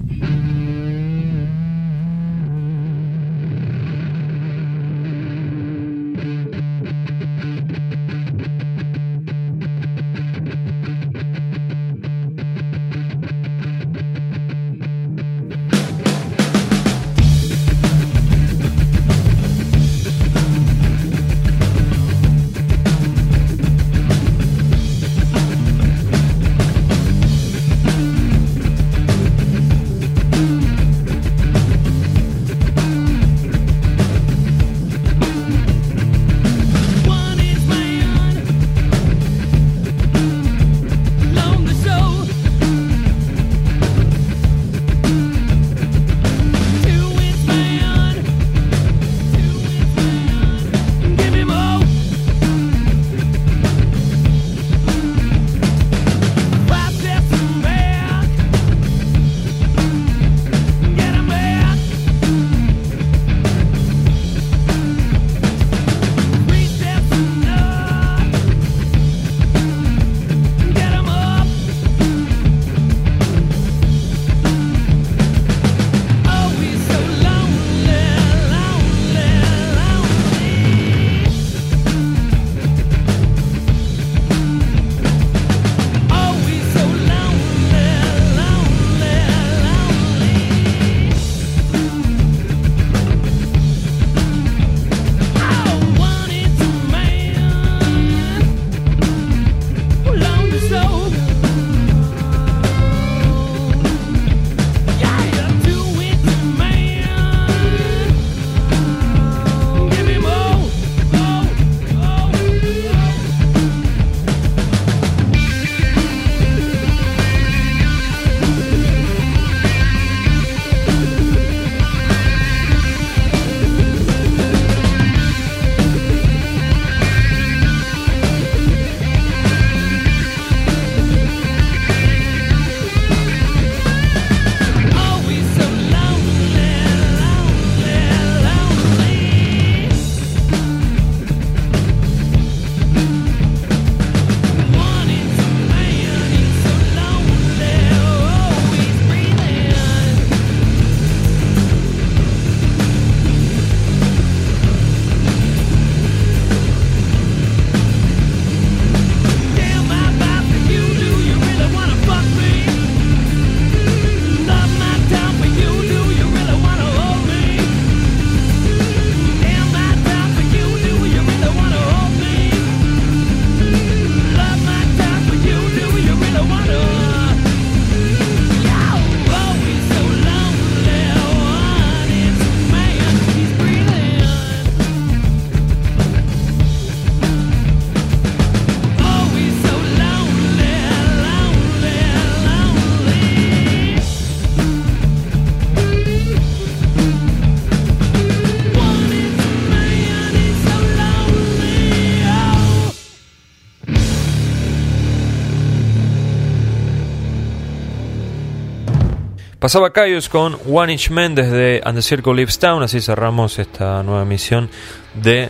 Pasaba Caius con One Inch Man desde And the Circle Lives Town. Así cerramos esta nueva emisión de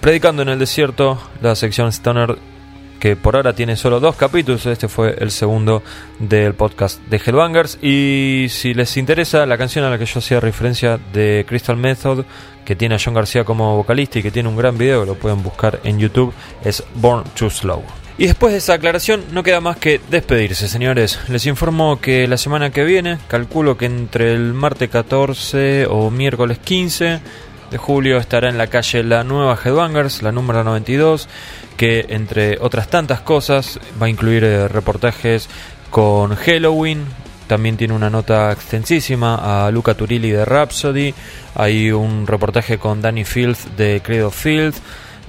Predicando en el Desierto, la sección Stoner que por ahora tiene solo dos capítulos. Este fue el segundo del podcast de Hellbangers. Y si les interesa, la canción a la que yo hacía referencia de Crystal Method, que tiene a John García como vocalista y que tiene un gran video, lo pueden buscar en YouTube, es Born Too Slow. Y después de esa aclaración, no queda más que despedirse, señores. Les informo que la semana que viene, calculo que entre el martes 14 o miércoles 15 de julio estará en la calle la nueva Headbangers, la número 92, que entre otras tantas cosas va a incluir eh, reportajes con Halloween. También tiene una nota extensísima a Luca Turilli de Rhapsody. Hay un reportaje con Danny Field de Credo Field.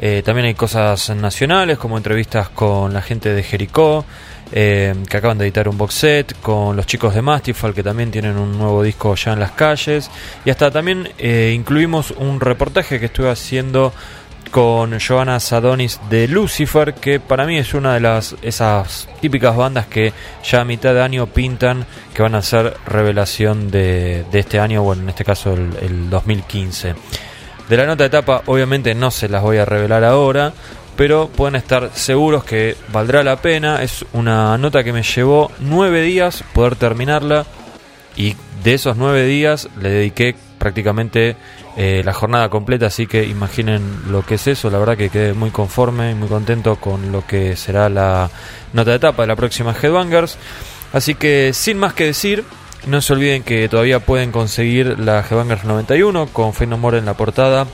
Eh, también hay cosas nacionales, como entrevistas con la gente de Jericó, eh, que acaban de editar un box set, con los chicos de Mastifal, que también tienen un nuevo disco ya en las calles. Y hasta también eh, incluimos un reportaje que estuve haciendo con Johanna Sadonis de Lucifer, que para mí es una de las esas típicas bandas que ya a mitad de año pintan que van a ser revelación de, de este año, bueno, en este caso el 2015. De la nota de etapa, obviamente no se las voy a revelar ahora, pero pueden estar seguros que valdrá la pena. Es una nota que me llevó nueve días poder terminarla y de esos nueve días le dediqué prácticamente eh, la jornada completa, así que imaginen lo que es eso. La verdad que quedé muy conforme y muy contento con lo que será la nota de etapa de la próxima Headbangers. Así que sin más que decir, no se olviden que todavía pueden conseguir la Headbangers 91 con More en la portada.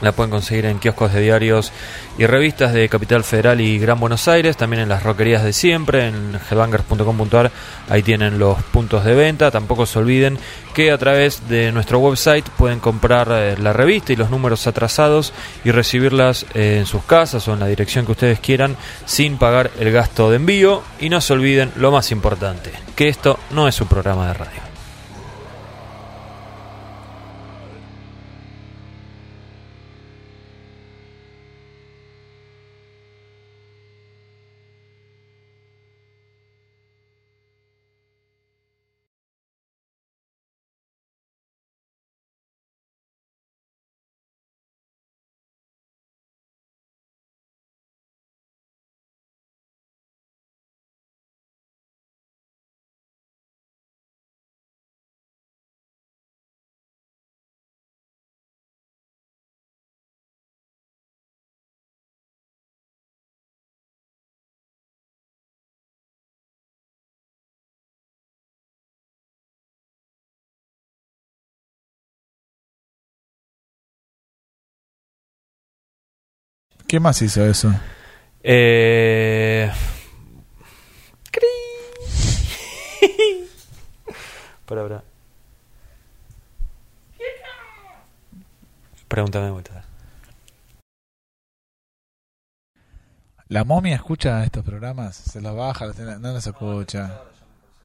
La pueden conseguir en kioscos de diarios y revistas de Capital Federal y Gran Buenos Aires, también en las roquerías de siempre, en headbangers.com.ar, ahí tienen los puntos de venta. Tampoco se olviden que a través de nuestro website pueden comprar eh, la revista y los números atrasados y recibirlas eh, en sus casas o en la dirección que ustedes quieran sin pagar el gasto de envío. Y no se olviden lo más importante, que esto no es un programa de radio. ¿Qué más hizo eso? Eh... Para, para. Pregúntame de vuelta. ¿La momia escucha estos programas? Se los baja, no los escucha.